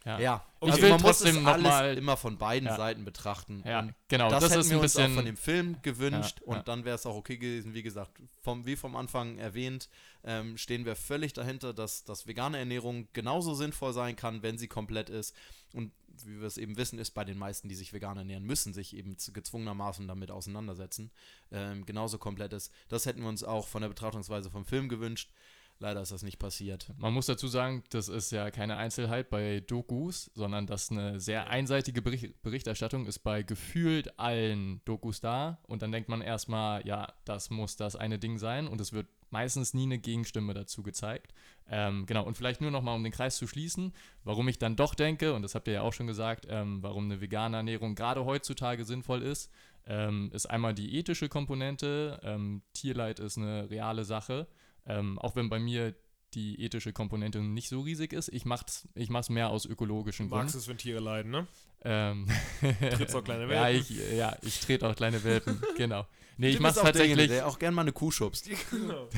Ja. Ja, Und also man muss es alles immer von beiden Ja. Seiten betrachten. Ja, Und genau, das, das, hätten ist wir ein uns bisschen. auch von dem Film gewünscht Ja, und dann wäre es auch okay gewesen, wie gesagt, vom, wie vom Anfang erwähnt, ähm, stehen wir völlig dahinter, dass, dass vegane Ernährung genauso sinnvoll sein kann, wenn sie komplett ist. Und wie wir es eben wissen, ist bei den meisten, die sich vegan ernähren, müssen sich eben gezwungenermaßen damit auseinandersetzen, ähm, genauso komplett ist. Das hätten wir uns auch von der Betrachtungsweise vom Film gewünscht. Leider ist das nicht passiert. Man muss dazu sagen, das ist ja keine Einzelheit bei Dokus, sondern das eine sehr einseitige Bericht Berichterstattung ist bei gefühlt allen Dokus da. Und dann denkt man erstmal, ja, das muss das eine Ding sein. Und es wird meistens nie eine Gegenstimme dazu gezeigt. Ähm, genau, und vielleicht nur nochmal, um den Kreis zu schließen, warum ich dann doch denke, und das habt ihr ja auch schon gesagt, ähm, warum eine vegane Ernährung gerade heutzutage sinnvoll ist, ähm, ist einmal die ethische Komponente. Ähm, Tierleid ist eine reale Sache. Ähm, auch wenn bei mir die ethische Komponente nicht so riesig ist. Ich mach's, ich mach's mehr aus ökologischen Du magst Gründen. es, wenn Tiere leiden, ne? Ähm, Trittst auch kleine ja, Welpen. ich, ja, ich trete auch kleine Welpen, genau. Nee, ich Du mach's tatsächlich Der auch gern mal eine Kuh schubst. Genau.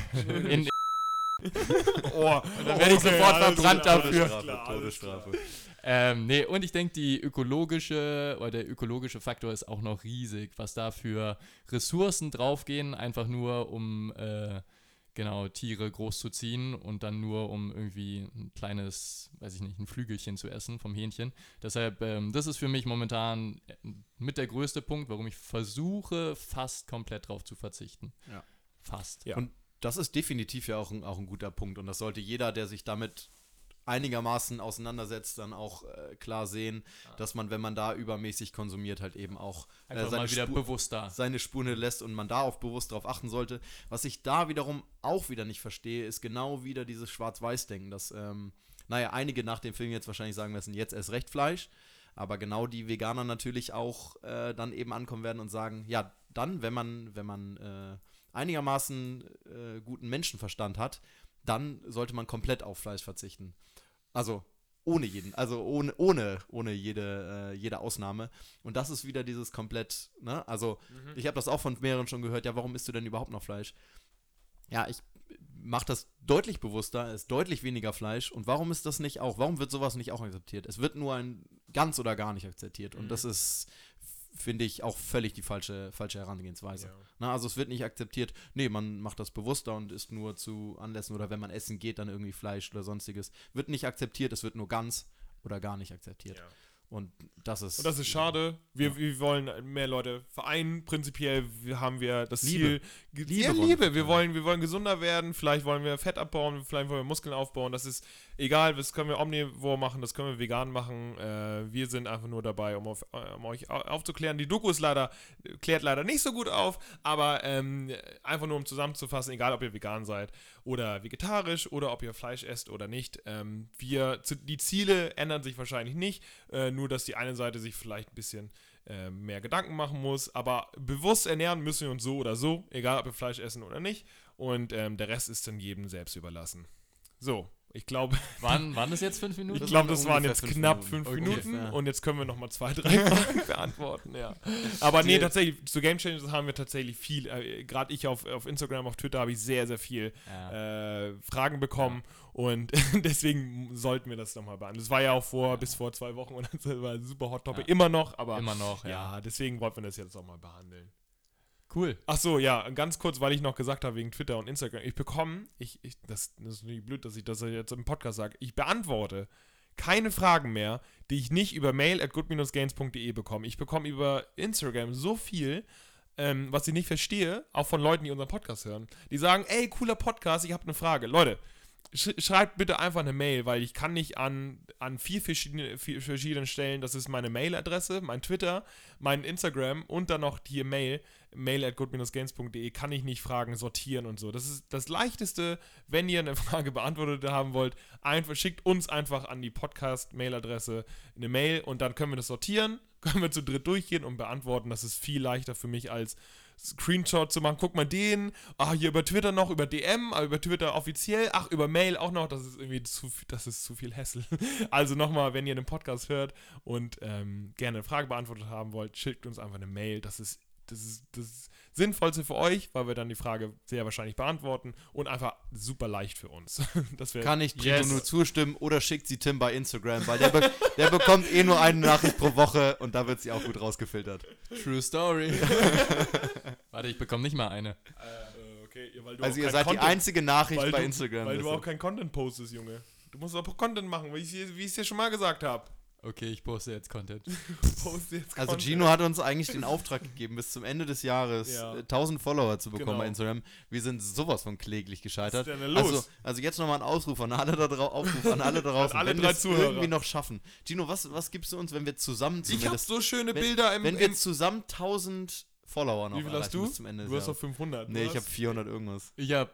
in, Oh, dann werde ich sofort verbrannt dafür. Todesstrafe, Todesstrafe. Ähm, nee, und ich denke, die ökologische oder der ökologische Faktor ist auch noch riesig, was da für Ressourcen draufgehen, einfach nur um äh, genau Tiere großzuziehen und dann nur um irgendwie ein kleines, weiß ich nicht, ein Flügelchen zu essen vom Hähnchen. Deshalb, ähm, das ist für mich momentan äh, mit der größte Punkt, warum ich versuche, fast komplett drauf zu verzichten. Ja. Fast. Ja. Und das ist definitiv ja auch ein, auch ein guter Punkt. Und das sollte jeder, der sich damit einigermaßen auseinandersetzt, dann auch äh, klar sehen, dass man, wenn man da übermäßig konsumiert, halt eben auch äh, seine, Spur, bewusster. seine Spur lässt und man da auch bewusst darauf achten sollte. Was ich da wiederum auch wieder nicht verstehe, ist genau wieder dieses Schwarz-Weiß-Denken, dass, ähm, naja, einige nach dem Film jetzt wahrscheinlich sagen müssen, jetzt erst recht Fleisch, aber genau die Veganer natürlich auch äh, dann eben ankommen werden und sagen, ja, dann, wenn man, wenn man äh, einigermaßen äh, guten Menschenverstand hat, dann sollte man komplett auf Fleisch verzichten. Also ohne jeden, also ohne, ohne, ohne jede, äh, jede Ausnahme. Und das ist wieder dieses komplett, ne? Also Mhm. ich habe das auch von mehreren schon gehört, ja, warum isst du denn überhaupt noch Fleisch? Ja, ich mache das deutlich bewusster, es ist deutlich weniger Fleisch. Und warum ist das nicht auch? Warum wird sowas nicht auch akzeptiert? Es wird nur ein ganz oder gar nicht akzeptiert. Und Mhm. das ist, finde ich, auch völlig die falsche, falsche Herangehensweise. Ja. Na, also es wird nicht akzeptiert, nee, man macht das bewusster und isst nur zu Anlässen oder wenn man essen geht, dann irgendwie Fleisch oder sonstiges. Wird nicht akzeptiert, es wird nur ganz oder gar nicht akzeptiert. Ja. Und das ist. Und das ist schade. Wir, wir wollen mehr Leute vereinen. Prinzipiell haben wir das Liebe. Ziel. Liebe ja, Liebe. Wir wollen, wir wollen gesunder werden. Vielleicht wollen wir Fett abbauen. Vielleicht wollen wir Muskeln aufbauen. Das ist egal. Das können wir omnivor machen. Das können wir vegan machen. Äh, wir sind einfach nur dabei, um, auf, um euch au- aufzuklären. Die Doku ist leider, klärt leider nicht so gut auf. Aber ähm, einfach nur um zusammenzufassen, egal ob ihr vegan seid oder vegetarisch oder ob ihr Fleisch esst oder nicht. Ähm, wir, die Ziele ändern sich wahrscheinlich nicht. Äh, nur, dass die eine Seite sich vielleicht ein bisschen äh, mehr Gedanken machen muss. Aber bewusst ernähren müssen wir uns so oder so, egal ob wir Fleisch essen oder nicht. Und ähm, der Rest ist dann jedem selbst überlassen. So, ich glaube, Waren, waren das jetzt fünf Minuten? ich glaube, das waren jetzt fünf knapp Minuten. fünf Okay. Minuten Ungefähr. und jetzt können wir nochmal zwei, drei Fragen beantworten, ja. Aber nee, tatsächlich, zu Game Changers haben wir tatsächlich viel, äh, gerade ich auf, auf Instagram, auf Twitter habe ich sehr, sehr viel Ja. äh, Fragen bekommen und deswegen sollten wir das nochmal behandeln. Das war ja auch vor, bis vor zwei Wochen und das war ein super Hot Topic, Ja. immer noch, aber Immer noch, ja. ja, deswegen wollten wir das jetzt auch mal behandeln. Cool. Ach so, ja, ganz kurz, weil ich noch gesagt habe wegen Twitter und Instagram. Ich bekomme, ich, ich, das, das ist nicht blöd, dass ich das jetzt im Podcast sage, ich beantworte keine Fragen mehr, die ich nicht über mail at good-gains.de bekomme. Ich bekomme über Instagram so viel, ähm, was ich nicht verstehe, auch von Leuten, die unseren Podcast hören. Die sagen, ey, cooler Podcast, ich habe eine Frage. Leute, sch schreibt bitte einfach eine Mail, weil ich kann nicht an, an vier verschiedene, vier verschiedenen Stellen, das ist meine Mailadresse, mein Twitter, mein Instagram und dann noch hier Mail, mail at good-gains.de, kann ich nicht Fragen sortieren und so. Das ist das Leichteste, wenn ihr eine Frage beantwortet haben wollt, einfach, schickt uns einfach an die Podcast-Mailadresse eine Mail und dann können wir das sortieren, können wir zu dritt durchgehen und beantworten. Das ist viel leichter für mich als Screenshot zu machen. Guck mal den, ah, hier über Twitter noch, über DM, ah, über Twitter offiziell, ach, über Mail auch noch, das ist irgendwie zu, viel- das ist zu viel Hassel. Also nochmal, wenn ihr einen Podcast hört und ähm, gerne eine Frage beantwortet haben wollt, schickt uns einfach eine Mail. Das ist das ist das Sinnvollste für euch, weil wir dann die Frage sehr wahrscheinlich beantworten und einfach super leicht für uns. Kann ich Gino Yes. nur zustimmen oder schickt sie Tim bei Instagram, weil der, be der bekommt eh nur eine Nachricht pro Woche und da wird sie auch gut rausgefiltert. True Story. Warte, ich bekomme nicht mal eine. Äh, okay, weil du Also ihr seid die Content- einzige Nachricht bei du, Instagram. Weil du auch kein Content postest, Junge. Du musst auch Content machen, wie ich wie ich es dir schon mal gesagt habe. Okay, ich poste jetzt Content. Post jetzt Also Content. Gino hat uns eigentlich den Auftrag gegeben, bis zum Ende des Jahres Ja. äh, 1000 Follower zu bekommen Genau. bei Instagram. Wir sind sowas von kläglich gescheitert. Was ist denn da los? Also, also jetzt nochmal ein Ausruf an alle da, drau Aufruf an alle da draußen, alle wenn wir es irgendwie noch schaffen. Gino, was, was gibst du uns, wenn wir zusammen ich habe so schöne wenn- Bilder im, wenn wir im zusammen 1000 Follower noch Wie viel hast du? bis zum Ende Du hast doch Jahres? 500. Nee, ich habe hast- 400 irgendwas. Ich habe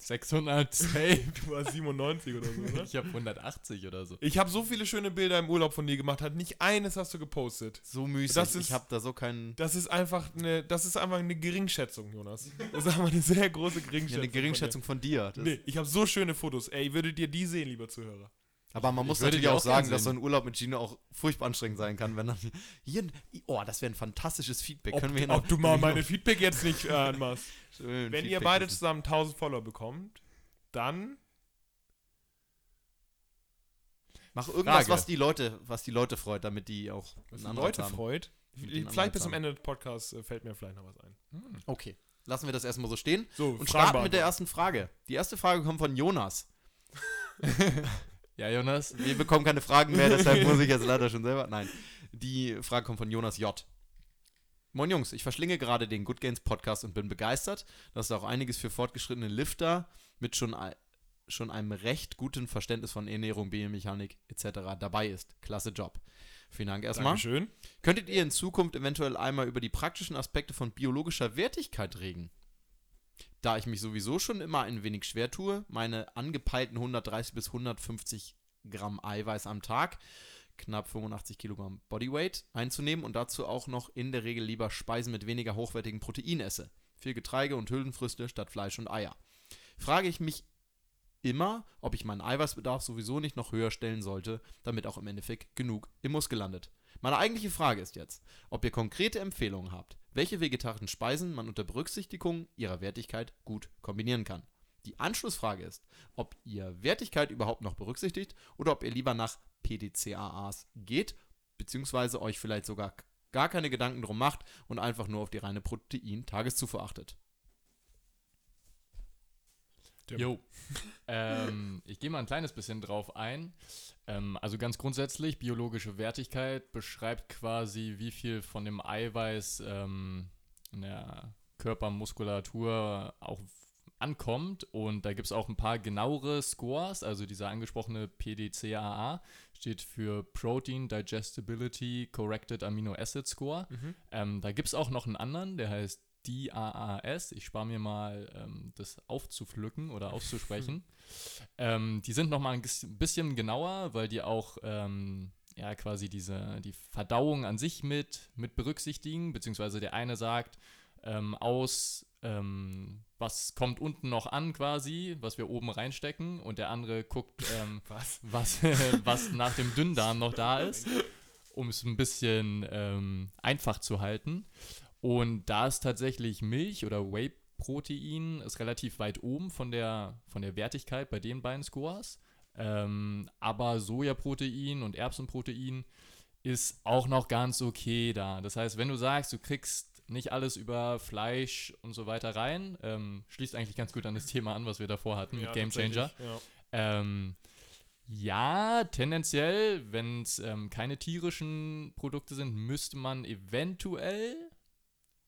600 safe. Du hast 97 oder so, oder? Ich habe 180 oder so. Ich habe so viele schöne Bilder im Urlaub von dir gemacht, halt nicht eines hast du gepostet. So müßig. Das ist- ich habe da so keinen... Das ist einfach eine, das ist einfach eine Geringschätzung, Jonas. Das ist einfach eine sehr große Ja, Geringschätzung. eine Geringschätzung von dir. Von dir. Nee, ich habe so schöne Fotos. Ey, würdet ihr die sehen, lieber Zuhörer? Aber man muss natürlich auch sagen, dass so ein Urlaub mit Gino auch furchtbar anstrengend sein kann, wenn dann hier, oh, das wäre ein fantastisches Feedback. Ob, Können wir hier ob noch, du mal meine Feedback jetzt nicht äh, anmachst. schön Wenn ihr Feedback beide wissen? zusammen 1000 Follower bekommt, dann mach irgendwas, Frage. was die Leute, was die Leute freut, damit die auch was die Leute haben. freut. Vielleicht bis zum. Ende des Podcasts äh, fällt mir vielleicht noch was ein. Okay, lassen wir das erstmal so stehen So, und starten mit der ersten Frage. Die erste Frage kommt von Jonas. Ja, Jonas? Wir bekommen keine Fragen mehr, deshalb muss ich jetzt leider schon selber. Nein, die Frage kommt von Jonas J. Moin Jungs, ich verschlinge gerade den Good Gains Podcast und bin begeistert, dass da auch einiges für fortgeschrittene Lifter mit schon, schon einem recht guten Verständnis von Ernährung, Biomechanik etc. dabei ist. Klasse Job. Vielen Dank erstmal. Dankeschön. Könntet ihr in Zukunft eventuell einmal über die praktischen Aspekte von biologischer Wertigkeit reden? Da ich mich sowieso schon immer ein wenig schwer tue, meine angepeilten 130 bis 150 Gramm Eiweiß am Tag, knapp 85 Kilogramm Bodyweight, einzunehmen und dazu auch noch in der Regel lieber Speisen mit weniger hochwertigen Protein esse. Viel Getreide und Hülsenfrüchte statt Fleisch und Eier. Frage ich mich immer, ob ich meinen Eiweißbedarf sowieso nicht noch höher stellen sollte, damit auch im Endeffekt genug im Muskel landet. Meine eigentliche Frage ist jetzt, ob ihr konkrete Empfehlungen habt, welche vegetarischen Speisen man unter Berücksichtigung ihrer Wertigkeit gut kombinieren kann. Die Anschlussfrage ist, ob ihr Wertigkeit überhaupt noch berücksichtigt oder ob ihr lieber nach PDCAAs geht, beziehungsweise euch vielleicht sogar gar keine Gedanken drum macht und einfach nur auf die reine Protein-Tageszufuhr achtet. Jo. ähm, ich gehe mal ein kleines bisschen drauf ein. Ähm, also ganz grundsätzlich, biologische Wertigkeit beschreibt quasi, wie viel von dem Eiweiß ähm, in der Körpermuskulatur auch ankommt. Und da gibt es auch ein paar genauere Scores. Also dieser angesprochene PDCAA steht für Protein Digestibility Corrected Amino Acid Score. Mhm. Ähm, da gibt es auch noch einen anderen, der heißt DAAS. Ich spare mir mal ähm, das aufzupflücken oder auszusprechen. ähm, die sind noch mal ein bisschen genauer, weil die auch ähm, ja quasi diese die Verdauung an sich mit mit berücksichtigen, beziehungsweise der eine sagt ähm, aus ähm, was kommt unten noch an quasi, was wir oben reinstecken und der andere guckt ähm, Was? was, was nach dem Dünndarm noch da ist, um es ein bisschen ähm, einfach zu halten. Und da ist tatsächlich Milch oder Whey-Protein ist relativ weit oben von der, von der Wertigkeit bei den beiden Scores. Ähm, aber Sojaprotein und Erbsenprotein ist auch noch ganz okay da. Das heißt, wenn du sagst, du kriegst nicht alles über Fleisch und so weiter rein, ähm, schließt eigentlich ganz gut an das Thema an, was wir davor hatten mit Game Changer. Ja. Ähm, ja, tendenziell, wenn es ähm, keine tierischen Produkte sind, müsste man eventuell,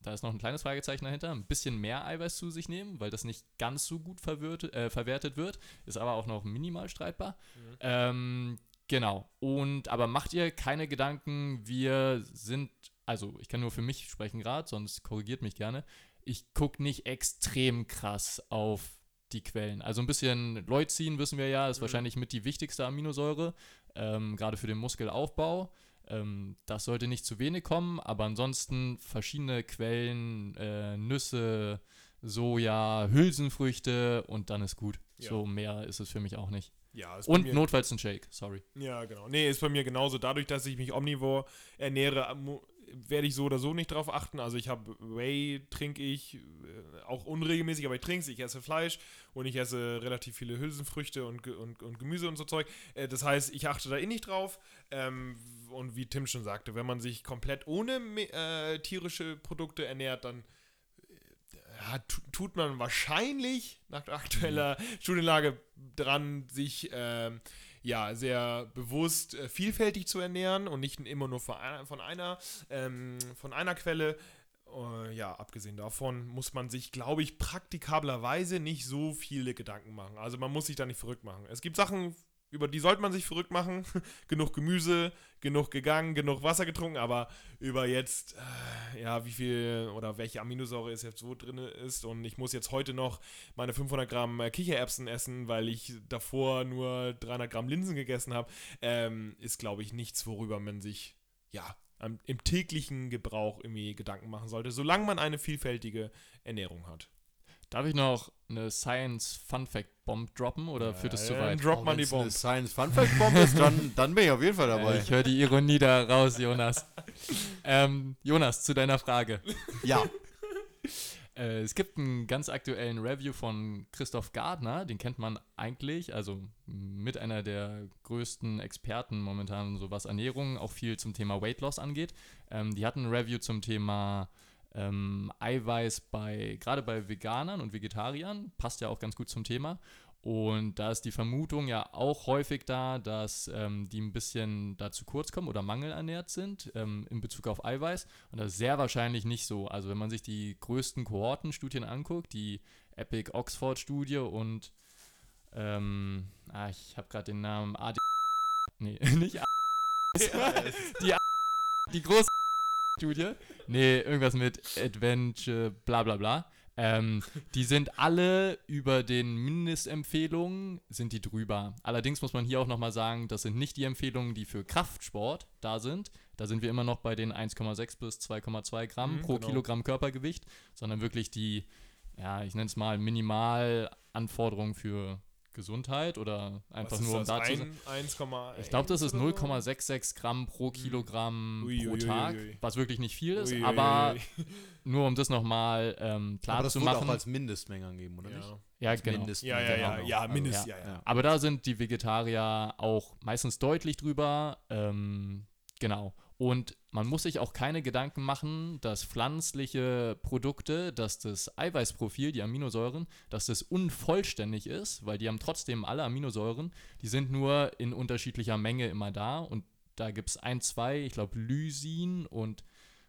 da ist noch ein kleines Fragezeichen dahinter, ein bisschen mehr Eiweiß zu sich nehmen, weil das nicht ganz so gut verwirrt, äh, verwertet wird, ist aber auch noch minimal streitbar. Mhm. Ähm, genau. Und aber macht ihr keine Gedanken, wir sind, also ich kann nur für mich sprechen gerade, sonst korrigiert mich gerne. Ich gucke nicht extrem krass auf die Quellen. Also ein bisschen Leucin wissen wir ja, ist Mhm. wahrscheinlich mit die wichtigste Aminosäure, ähm, gerade für den Muskelaufbau. Ähm, das sollte nicht zu wenig kommen, aber ansonsten verschiedene Quellen, äh, Nüsse, Soja, Hülsenfrüchte und dann ist gut. Ja. So mehr ist es für mich auch nicht. Ja, Und notfalls ein Shake, sorry. Ja, genau. Nee, ist bei mir genauso. Dadurch, dass ich mich omnivor ernähre, werde ich so oder so nicht drauf achten. Also ich habe Whey, trinke ich, äh, auch unregelmäßig, aber ich trinke es. Ich esse Fleisch und ich esse relativ viele Hülsenfrüchte und, und, und Gemüse und so Zeug. Äh, das heißt, ich achte da eh nicht drauf. Ähm, und wie Tim schon sagte, wenn man sich komplett ohne äh, tierische Produkte ernährt, dann ja, tut man wahrscheinlich nach aktueller Studienlage dran, sich ähm, ja sehr bewusst äh, vielfältig zu ernähren und nicht immer nur von einer, von einer, ähm, von einer Quelle. Äh, ja, abgesehen davon muss man sich, glaube ich, praktikablerweise nicht so viele Gedanken machen. Also man muss sich da nicht verrückt machen. Es gibt Sachen, über die sollte man sich verrückt machen. genug Gemüse, genug gegangen, genug Wasser getrunken, aber über jetzt, äh, ja, wie viel oder welche Aminosäure es jetzt wo drin ist und ich muss jetzt heute noch meine 500 Gramm äh, Kichererbsen essen, weil ich davor nur 300 Gramm Linsen gegessen habe, ähm, ist, glaube ich, nichts, worüber man sich, ja, im täglichen Gebrauch irgendwie Gedanken machen sollte, solange man eine vielfältige Ernährung hat. Darf ich noch eine Science Fun Fact Bomb droppen oder führt es zu weit? Drop mal Wenn die es eine Bombe. Science Fun Fact Bomb ist, dann, dann bin ich auf jeden Fall dabei. Ich höre die Ironie da raus, Jonas. ähm, Jonas, zu deiner Frage. ja. Äh, es gibt einen ganz aktuellen Review von Christoph Gardner, den kennt man eigentlich, also mit einer der größten Experten momentan, so was Ernährung, auch viel zum Thema Weight Loss angeht. Ähm, die hatten ein Review zum Thema ähm, Eiweiß bei, gerade bei Veganern und Vegetariern, passt ja auch ganz gut zum Thema. Und da ist die Vermutung ja auch häufig da, dass ähm, die ein bisschen da zu kurz kommen oder mangelernährt sind ähm, in Bezug auf Eiweiß. Und das ist sehr wahrscheinlich nicht so. Also wenn man sich die größten Kohortenstudien anguckt, die Epic Oxford Studie und ähm, ah, ich habe gerade den Namen AD. Nee, nicht AD. die, die große Studie. Nee, irgendwas mit Adventure, bla bla bla. Ähm, die sind alle über den Mindestempfehlungen, sind die drüber. Allerdings muss man hier auch nochmal sagen, das sind nicht die Empfehlungen, die für Kraftsport da sind. Da sind wir immer noch bei den 1,6 bis 2,2 Gramm Mhm, pro genau. Kilogramm Körpergewicht, sondern wirklich die, ja, ich nenne es mal Minimalanforderungen für Gesundheit oder einfach Was nur um ist da das? zu sein. Ein- 1,1 Ich glaube, das ist oder so? 0,66 Gramm pro Kilogramm Ui, pro ui, ui, Tag, ui. was wirklich nicht viel ist. Ui, ui, aber ui, nur um das nochmal ähm, klar Aber das zu machen. auch als Mindestmenge angegeben, oder ui. nicht? Ja. ja, Als genau. Ja, ja, ja, genau. ja, Also, mindestens, ja, ja, ja. Aber da sind die Vegetarier auch meistens deutlich drüber. Ähm, genau. Und man muss sich auch keine Gedanken machen, dass pflanzliche Produkte, dass das Eiweißprofil, die Aminosäuren, dass das unvollständig ist, weil die haben trotzdem alle Aminosäuren. Die sind nur in unterschiedlicher Menge immer da. Und da gibt es ein, zwei, ich glaube Lysin und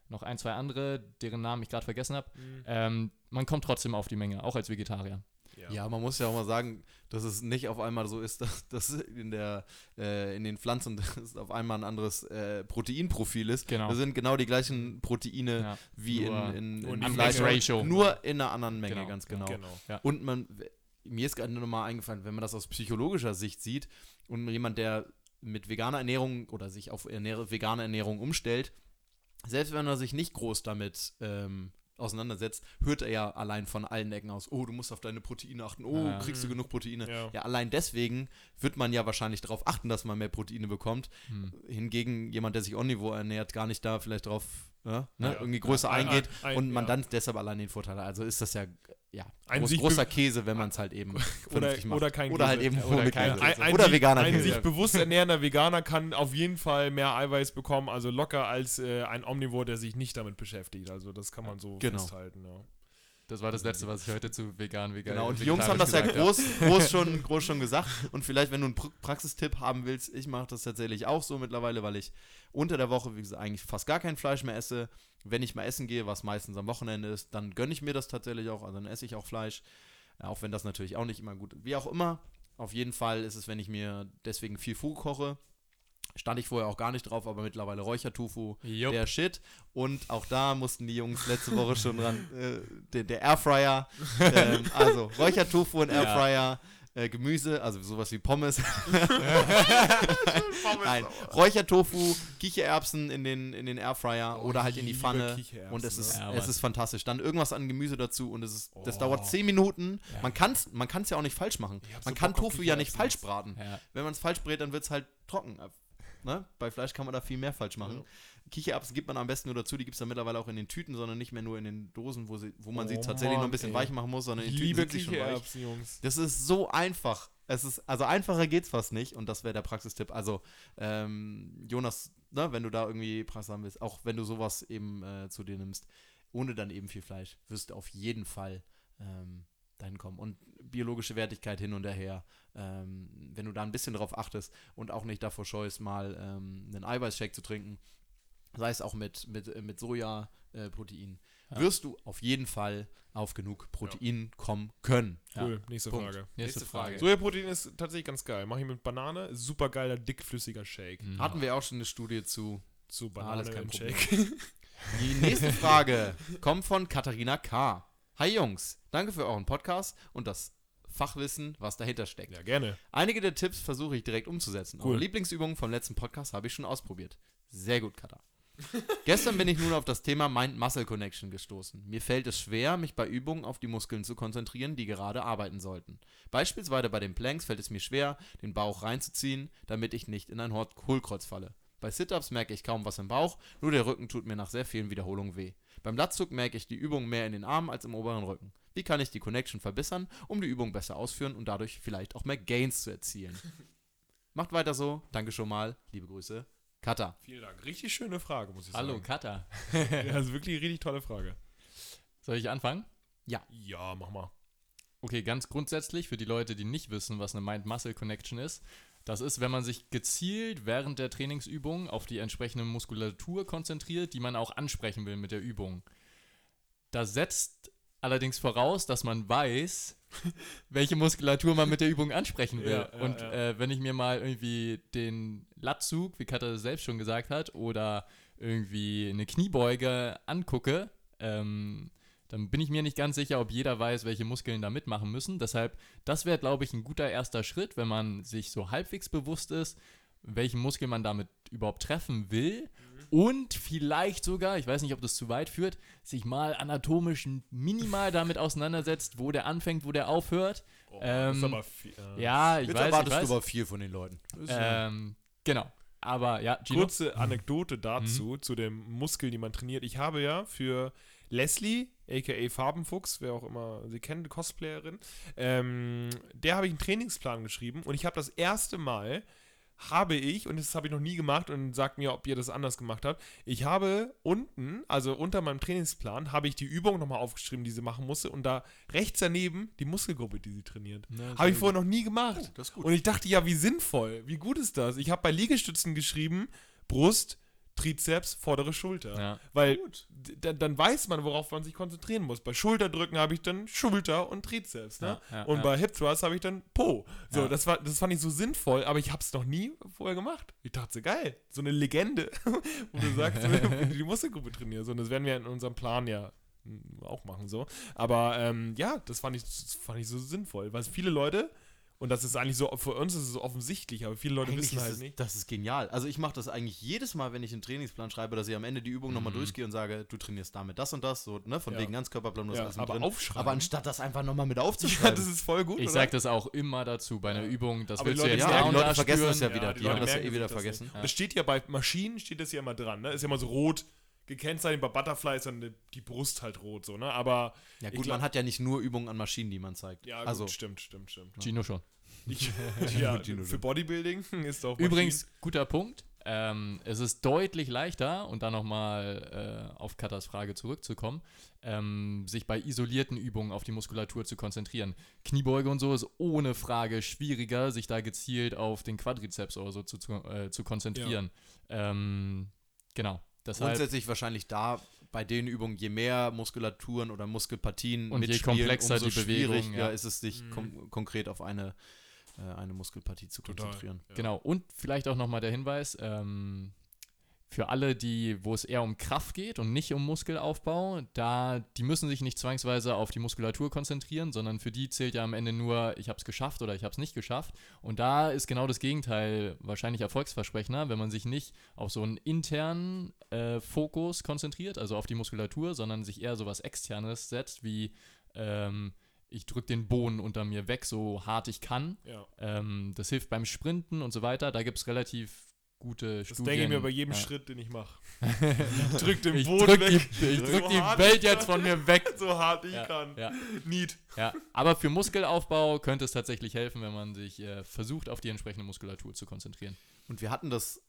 noch ein, zwei andere, deren Namen ich gerade vergessen habe. Mhm. Ähm, man kommt trotzdem auf die Menge, auch als Vegetarier. Ja, man muss ja auch mal sagen, dass es nicht auf einmal so ist, dass, dass in, der, äh, in den Pflanzen auf einmal ein anderes äh, Proteinprofil ist. Genau. Das sind genau die gleichen Proteine Ja. wie Nur in, in, in die Fleisch. Ratio. Nur in einer anderen Menge, Genau, ganz genau. Genau. Und man, mir ist gerade nochmal eingefallen, wenn man das aus psychologischer Sicht sieht und jemand, der mit veganer Ernährung oder sich auf ernähre, vegane Ernährung umstellt, selbst wenn er sich nicht groß damit ähm, auseinandersetzt, hört er ja allein von allen Ecken aus, oh, du musst auf deine Proteine achten, oh, Ja. kriegst du genug Proteine. Ja. Ja, allein deswegen wird man ja wahrscheinlich darauf achten, dass man mehr Proteine bekommt. Hm. Hingegen jemand, der sich omnivor ernährt, gar nicht da vielleicht drauf ja, ne, Ja. irgendwie größer Ein- eingeht ein- und man ja. dann deshalb allein den Vorteil hat. Also ist das ja, ja Ein groß, sich großer Käse, wenn man es halt eben Oder, vernünftig macht. oder kein Oder halt eben Oder kein Käse. Ein, ein Oder sich, veganer ein Käse. sich bewusst ernährender Veganer kann auf jeden Fall mehr Eiweiß bekommen, also locker als äh, ein Omnivor, der sich nicht damit beschäftigt. Also das kann man so Genau. festhalten. Ja. Das war das Letzte, was ich heute zu vegan, vegan. Genau, und die Jungs haben das ja groß, groß, schon, groß schon gesagt. Und vielleicht, wenn du einen Pra- Praxistipp haben willst, ich mache das tatsächlich auch so mittlerweile, weil ich unter der Woche, wie gesagt, eigentlich fast gar kein Fleisch mehr esse. Wenn ich mal essen gehe, was meistens am Wochenende ist, dann gönne ich mir das tatsächlich auch. Also dann esse ich auch Fleisch. Auch wenn das natürlich auch nicht immer gut ist. Wie auch immer, auf jeden Fall ist es, wenn ich mir deswegen viel Fu koche, stand ich vorher auch gar nicht drauf, aber mittlerweile Räuchertofu, Jupp. der Shit. Und auch da mussten die Jungs letzte Woche schon ran. Äh, der, der Airfryer. ähm, also Räuchertofu und Ja. Airfryer. Äh, Gemüse, also sowas wie Pommes. Nein, Räuchertofu, Kichererbsen in den, in den Airfryer Oh, oder halt in die Pfanne. Und es ist, ne? Ja, es ist fantastisch. Dann irgendwas an Gemüse dazu und es ist, das Oh. dauert 10 Minuten. Ja. Man kann es man kann's ja auch nicht falsch machen. Man so kann Tofu ja nicht falsch braten. Ja. Wenn man es falsch brät, dann wird es halt trocken. Ne? Bei Fleisch kann man da viel mehr falsch machen. Ja. Kichererbsen gibt man am besten nur dazu, die gibt es dann mittlerweile auch in den Tüten, sondern nicht mehr nur in den Dosen, wo, sie, wo man sie Oh tatsächlich noch ein Mann, bisschen ey. weich machen muss, sondern in den Tüten liebe sind sie schon weich. Jungs. Das ist so einfach. Es ist, also einfacher geht's fast nicht und das wäre der Praxistipp. Also, ähm, Jonas, ne, wenn du da irgendwie Praxis haben willst, auch wenn du sowas eben äh, zu dir nimmst, ohne dann eben viel Fleisch, wirst du auf jeden Fall ähm, dahin kommen. Und biologische Wertigkeit hin und her, ähm, wenn du da ein bisschen drauf achtest und auch nicht davor scheust, mal ähm, einen Eiweißshake zu trinken, sei es auch mit, mit, äh, mit Sojaprotein, äh, Ja. wirst du auf jeden Fall auf genug Protein kommen können. Ja. Cool, nächste Punkt. Frage. Nächste, Nächste Frage. Frage. Sojaprotein ist tatsächlich ganz geil. Mache ich mit Banane. Super geiler, dickflüssiger Shake. Mhm. Hatten wir auch schon eine Studie zu. Zu Ah, alles Banane kein im Problem. Shake. Die nächste Frage kommt von Katharina K. Hi Jungs, danke für euren Podcast und das Fachwissen, was dahinter steckt. ja, gerne. Einige der Tipps versuche ich direkt umzusetzen. Cool. Eure Lieblingsübungen vom letzten Podcast habe ich schon ausprobiert. Sehr gut, Katha. Gestern bin ich nun auf das Thema Mind-Muscle Connection gestoßen. Mir fällt es schwer, mich bei Übungen auf die Muskeln zu konzentrieren, die gerade arbeiten sollten. Beispielsweise bei den Planks fällt es mir schwer, den Bauch reinzuziehen, damit ich nicht in ein Hohlkreuz falle. Bei Sit-Ups merke ich kaum was im Bauch, nur der Rücken tut mir nach sehr vielen Wiederholungen weh. Beim Latzug merke ich die Übung mehr in den Armen als im oberen Rücken. Wie kann ich die Connection verbessern, um die Übung besser ausführen und dadurch vielleicht auch mehr Gains zu erzielen? Macht weiter so. Danke schon mal. Liebe Grüße. Kata. Vielen Dank. Richtig schöne Frage, muss ich Hallo, sagen. Kata. ja, das ist wirklich eine richtig tolle Frage. Soll ich anfangen? Ja, mach mal. Okay, ganz grundsätzlich für die Leute, die nicht wissen, was eine Mind-Muscle-Connection ist. Das ist, wenn man sich gezielt während der Trainingsübung auf die entsprechende Muskulatur konzentriert, die man auch ansprechen will mit der Übung. Das setzt allerdings voraus, dass man weiß, welche Muskulatur man mit der Übung ansprechen will. Ja, ja, Und ja. Äh, wenn ich mir mal irgendwie den Latzug, wie Katha selbst schon gesagt hat, oder irgendwie eine Kniebeuge angucke, ähm, dann bin ich mir nicht ganz sicher, ob jeder weiß, welche Muskeln da mitmachen müssen. Deshalb, das wäre, glaube ich, ein guter erster Schritt, wenn man sich so halbwegs bewusst ist, welchen Muskel man damit überhaupt treffen will und vielleicht sogar, ich weiß nicht, ob das zu weit führt, sich mal anatomisch minimal damit auseinandersetzt, wo der anfängt, wo der aufhört. Oh, Ähm, ist aber viel, äh, Ja, ich Jetzt weiß, ich erwartest weiß. du aber viel von den Leuten. Ähm, genau. Aber ja, Gino. Kurze Anekdote dazu, zu dem Muskel, die man trainiert. Ich habe ja für Leslie, aka Farbenfuchs, wer auch immer sie kennt, Cosplayerin, ähm, der habe ich einen Trainingsplan geschrieben und ich habe das erste Mal, habe ich, und das habe ich noch nie gemacht und sagt mir, ob ihr das anders gemacht habt, ich habe unten, also unter meinem Trainingsplan, habe ich die Übung nochmal aufgeschrieben, die sie machen musste und da rechts daneben die Muskelgruppe, die sie trainiert. Habe ich vorher noch nie gemacht. gut. Und ich dachte, ja, wie sinnvoll, wie gut ist das? Ich habe bei Liegestützen geschrieben, Brust, Trizeps, vordere Schulter. Ja. Weil dann weiß man, worauf man sich konzentrieren muss. Bei Schulterdrücken habe ich dann Schulter und Trizeps. Ne? Ja, ja, und ja. bei Hip Thrust habe ich dann Po. So, Ja. das, war, das fand ich so sinnvoll, aber ich habe es noch nie vorher gemacht. Ich dachte, so geil, so eine Legende, wo du sagst, wenn du die Muskelgruppe trainierst. Und das werden wir in unserem Plan ja mm, auch machen so. Aber ähm, ja, das fand ich, das fand ich so sinnvoll, weil viele Leute, und das ist eigentlich so, für uns ist es so offensichtlich, aber viele Leute Eigentlich wissen halt das, nicht. das ist genial. Also ich mache das eigentlich jedes Mal, wenn ich einen Trainingsplan schreibe, dass ich am Ende die Übung nochmal Mhm. durchgehe und sage, du trainierst damit das und das, so, ne, von Ja. wegen Ganzkörperplan, das Ja, ist alles aber drin. aufschreiben. Aber anstatt das einfach nochmal mit Ja, aufzuschreiben. das ist voll gut, Ich oder? sag das auch immer dazu bei einer Ja. Übung. Das Aber die willst du jetzt ja, und die Leute vergessen das ja wieder. Ja, die die haben das ja eh wieder das vergessen. Das steht ja bei Maschinen, steht das ja immer dran, ne? Ist ja immer so rot gekennzeichnet, bei Butterfly ist dann die- Brust halt rot, so, ne? Aber, Ja gut, glaub- man hat ja nicht nur Übungen an Maschinen, die man zeigt. ja, gut, also, stimmt, stimmt, stimmt. Gino schon. Ich, ja, für Bodybuilding ist auch Übrigens, guter Punkt. Ähm, es ist deutlich leichter, und da nochmal äh, auf Katas Frage zurückzukommen, ähm, sich bei isolierten Übungen auf die Muskulatur zu konzentrieren. Kniebeuge und so ist ohne Frage schwieriger, sich da gezielt auf den Quadrizeps oder so zu, zu, äh, zu konzentrieren. Ähm, genau. Deshalb, grundsätzlich wahrscheinlich da bei den Übungen, je mehr Muskulaturen oder Muskelpartien Und je komplexer umso die Bewegung, schwieriger ja. ist es, sich Mhm. kom konkret auf eine, äh, eine Muskelpartie zu Total. konzentrieren. Ja. Genau, und vielleicht auch nochmal der Hinweis, ähm, für alle, die, wo es eher um Kraft geht und nicht um Muskelaufbau, da, die müssen sich nicht zwangsweise auf die Muskulatur konzentrieren, sondern für die zählt ja am Ende nur, ich habe es geschafft oder ich habe es nicht geschafft. Und da ist genau das Gegenteil wahrscheinlich erfolgsversprechender, wenn man sich nicht auf so einen internen äh, Fokus konzentriert, also auf die Muskulatur, sondern sich eher so was Externes setzt, wie ähm, ich drücke den Boden unter mir weg, so hart ich kann. Ja. Ähm, das hilft beim Sprinten und so weiter. Da gibt es relativ gute Das Studien. denke ich mir bei jedem ja. Schritt, den ich mache. Ich drück den Ich Boden drück weg. die, ich So drück die Welt jetzt kann. von mir weg. So hart ich Ja, kann. ja. Niet. Ja, aber für Muskelaufbau könnte es tatsächlich helfen, wenn man sich äh, versucht, auf die entsprechende Muskulatur zu konzentrieren. Und wir hatten das,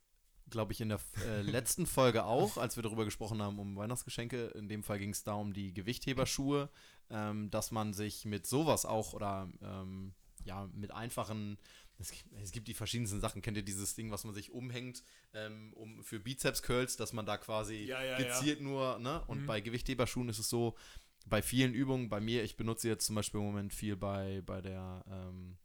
glaube ich, in der äh, letzten Folge auch, als wir darüber gesprochen haben, um Weihnachtsgeschenke. In dem Fall ging es da um die Gewichtheberschuhe, ähm, dass man sich mit sowas auch oder ähm, ja, mit einfachen. Es gibt, es gibt die verschiedensten Sachen. Kennt ihr dieses Ding, was man sich umhängt ähm, um, für Bizeps-Curls, dass man da quasi Ja, ja, gezielt nur, ne? Und Mhm. bei Gewichtheberschuhen ist es so, bei vielen Übungen, bei mir, ich benutze jetzt zum Beispiel im Moment viel bei, bei der ähm,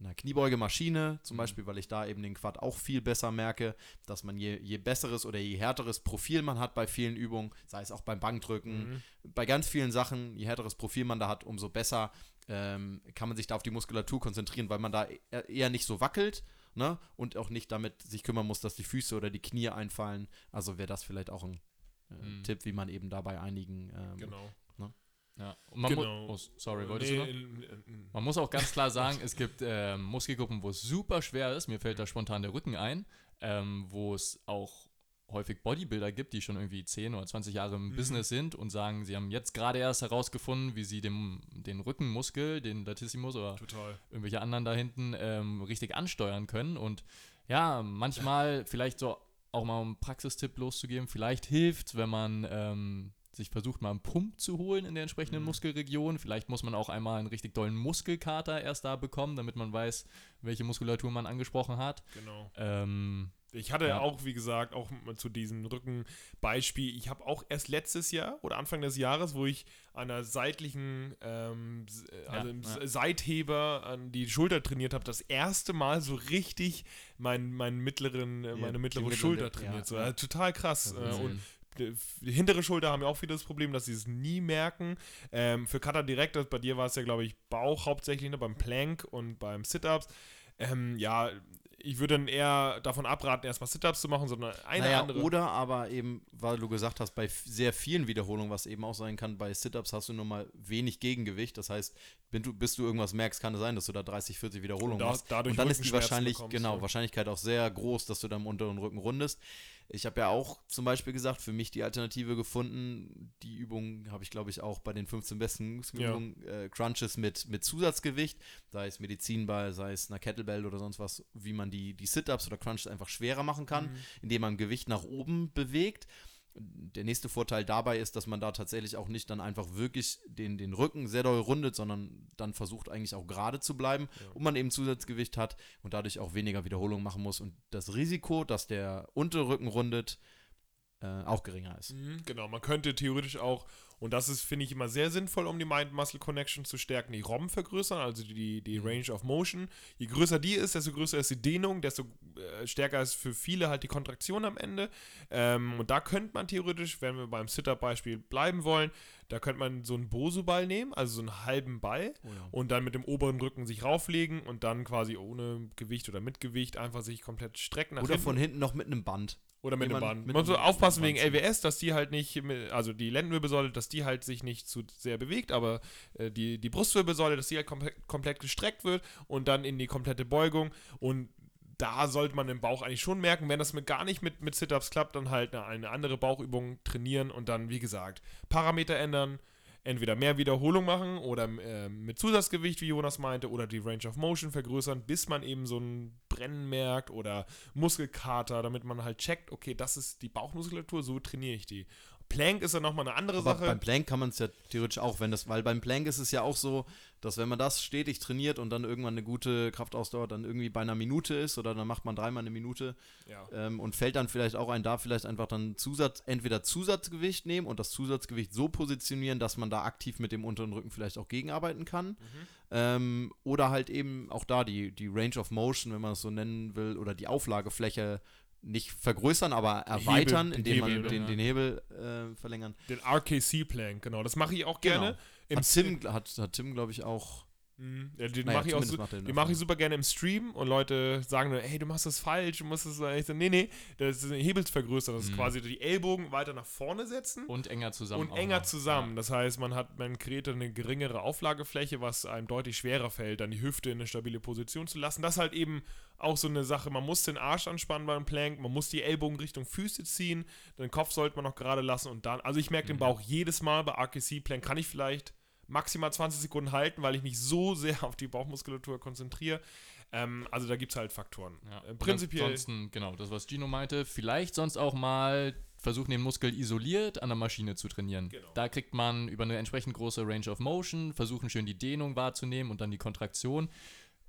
einer Kniebeugemaschine, zum Mhm. Beispiel, weil ich da eben den Quad auch viel besser merke, dass man je, je besseres oder je härteres Profil man hat bei vielen Übungen, sei es auch beim Bankdrücken, Mhm. bei ganz vielen Sachen, je härteres Profil man da hat, umso besser ähm, kann man sich da auf die Muskulatur konzentrieren, weil man da e- eher nicht so wackelt ne? und auch nicht damit sich kümmern muss, dass die Füße oder die Knie einfallen. Also wäre das vielleicht auch ein äh, Mhm. Tipp, wie man eben da bei einigen ähm, Genau. Ja, Genau. muss. Oh, sorry, wolltest Nee, du noch? Man muss auch ganz klar sagen, es gibt ähm, Muskelgruppen, wo es super schwer ist. Mir fällt da spontan der Rücken ein, ähm, wo es auch häufig Bodybuilder gibt, die schon irgendwie 10 oder 20 Jahre im Mhm. Business sind und sagen, sie haben jetzt gerade erst herausgefunden, wie sie dem, den Rückenmuskel, den Latissimus oder Total. irgendwelche anderen da hinten ähm, richtig ansteuern können. Und ja, manchmal vielleicht so auch mal einen Praxistipp loszugeben, vielleicht hilft, wenn man ähm, sich versucht, mal einen Pump zu holen in der entsprechenden Mhm. Muskelregion. Vielleicht muss man auch einmal einen richtig dollen Muskelkater erst da bekommen, damit man weiß, welche Muskulatur man angesprochen hat. Genau. Ähm, Ich hatte Ja. auch, wie gesagt, auch zu diesem Rückenbeispiel, ich habe auch erst letztes Jahr oder Anfang des Jahres, wo ich an einer seitlichen, ähm, äh, also im ja. S- Seitheben an die Schulter trainiert habe, das erste Mal so richtig mein, meinen mittleren, äh, Ja, meine mittlere Schulter trainiert. ja, so. ja. Total krass. Äh, und. Die hintere Schulter haben ja auch wieder das Problem, dass sie es nie merken. Ähm, für Cutter direkt, bei dir war es ja, glaube ich, Bauch hauptsächlich, ne, beim Plank und beim Sit-Ups. Ähm, ja, ich würde dann eher davon abraten, erstmal Sit-Ups zu machen, sondern eine naja, andere. Oder aber eben, weil du gesagt hast, bei sehr vielen Wiederholungen, was eben auch sein kann, bei Sit-Ups hast du nur mal wenig Gegengewicht. Das heißt, du, bis du irgendwas merkst, kann es sein, dass du da 30, 40 Wiederholungen Und da- machst. dadurch Und dann ist die wahrscheinlich, bekommst, genau, ja. Wahrscheinlichkeit auch sehr groß, dass du da im unteren Rücken rundest. Ich habe ja auch zum Beispiel gesagt, für mich die Alternative gefunden. Die Übung habe ich, glaube ich, auch bei den 15 besten Muskelübungen, äh, Crunches mit, mit Zusatzgewicht, sei es Medizinball, sei es einer Kettlebell oder sonst was, wie man die, die Sit-Ups oder Crunches einfach schwerer machen kann, Mhm. indem man Gewicht nach oben bewegt. Der nächste Vorteil dabei ist, dass man da tatsächlich auch nicht dann einfach wirklich den, den Rücken sehr doll rundet, sondern dann versucht eigentlich auch gerade zu bleiben Ja. und man eben Zusatzgewicht hat und dadurch auch weniger Wiederholungen machen muss und das Risiko, dass der untere Rücken rundet, äh, auch geringer ist. Mhm, Genau, man könnte theoretisch auch, und das ist, finde ich, immer sehr sinnvoll, um die Mind-Muscle-Connection zu stärken, die ROM vergrößern, also die, die Range of Motion. Je größer die ist, desto größer ist die Dehnung, desto äh, stärker ist für viele halt die Kontraktion am Ende. Ähm, und da könnte man theoretisch, wenn wir beim Sit-Up-Beispiel bleiben wollen, da könnte man so einen Bosu-Ball nehmen, also so einen halben Ball, und dann mit dem oberen Rücken sich rauflegen und dann quasi ohne Gewicht oder mit Gewicht einfach sich komplett strecken. Oder hinten. von hinten noch mit einem Band. Oder mit dem mit Man muss aufpassen wegen LWS, dass die halt nicht, also die Lendenwirbelsäule, dass die halt sich nicht zu sehr bewegt, aber äh, die, die Brustwirbelsäule, dass die halt komple komplett gestreckt wird und dann in die komplette Beugung. Und da sollte man im Bauch eigentlich schon merken, wenn das mit gar nicht mit, mit Sit-Ups klappt, dann halt eine, eine andere Bauchübung trainieren und dann, wie gesagt, Parameter ändern. Entweder mehr Wiederholung machen oder äh, mit Zusatzgewicht, wie Jonas meinte, oder die Range of Motion vergrößern, bis man eben so ein Brennen merkt oder Muskelkater, damit man halt checkt, okay, das ist die Bauchmuskulatur, so trainiere ich die. Plank ist dann nochmal eine andere Aber Sache. beim Plank kann man es ja theoretisch auch, wenn das, weil beim Plank ist es ja auch so, dass wenn man das stetig trainiert und dann irgendwann eine gute Kraftausdauer dann irgendwie bei einer Minute ist oder dann macht man dreimal eine Minute ja. ähm, und fällt dann vielleicht auch ein, da vielleicht einfach dann Zusatz, entweder Zusatzgewicht nehmen und das Zusatzgewicht so positionieren, dass man da aktiv mit dem unteren Rücken vielleicht auch gegenarbeiten kann. Mhm. Ähm, oder halt eben auch da die, die Range of Motion, wenn man es so nennen will, oder die Auflagefläche nicht vergrößern, aber erweitern, den indem man Hebel, den, ja. den Hebel äh, verlängern. Den RKC-Plank, genau. Das mache ich auch Genau. gerne. Im Hat Tim, hat, hat Tim glaube ich, auch. Mhm. Ja, den Naja, mache ich auch so, den mache ich super gerne im Stream und Leute sagen dann, hey, du machst das falsch, du musst das, ich so, nee, nee, das ist ein Hebelsvergrößern, das ist Mhm. quasi die Ellbogen weiter nach vorne setzen Und enger zusammen. und enger noch. zusammen. Das heißt, man hat, man kreiert eine geringere Auflagefläche, was einem deutlich schwerer fällt, dann die Hüfte in eine stabile Position zu lassen. Das ist halt eben auch so eine Sache, man muss den Arsch anspannen beim Plank, man muss die Ellbogen Richtung Füße ziehen, den Kopf sollte man noch gerade lassen und dann, also ich merke den Mhm. Bauch jedes Mal bei RKC Plank kann ich vielleicht maximal 20 Sekunden halten, weil ich mich so sehr auf die Bauchmuskulatur konzentriere. Ähm, also da gibt es halt Faktoren. Ja. Äh, prinzipiell. Ansonsten, genau, das, was Gino meinte, vielleicht sonst auch mal versuchen, den Muskel isoliert an der Maschine zu trainieren. Genau. Da kriegt man über eine entsprechend große Range of Motion, versuchen schön die Dehnung wahrzunehmen und dann die Kontraktion.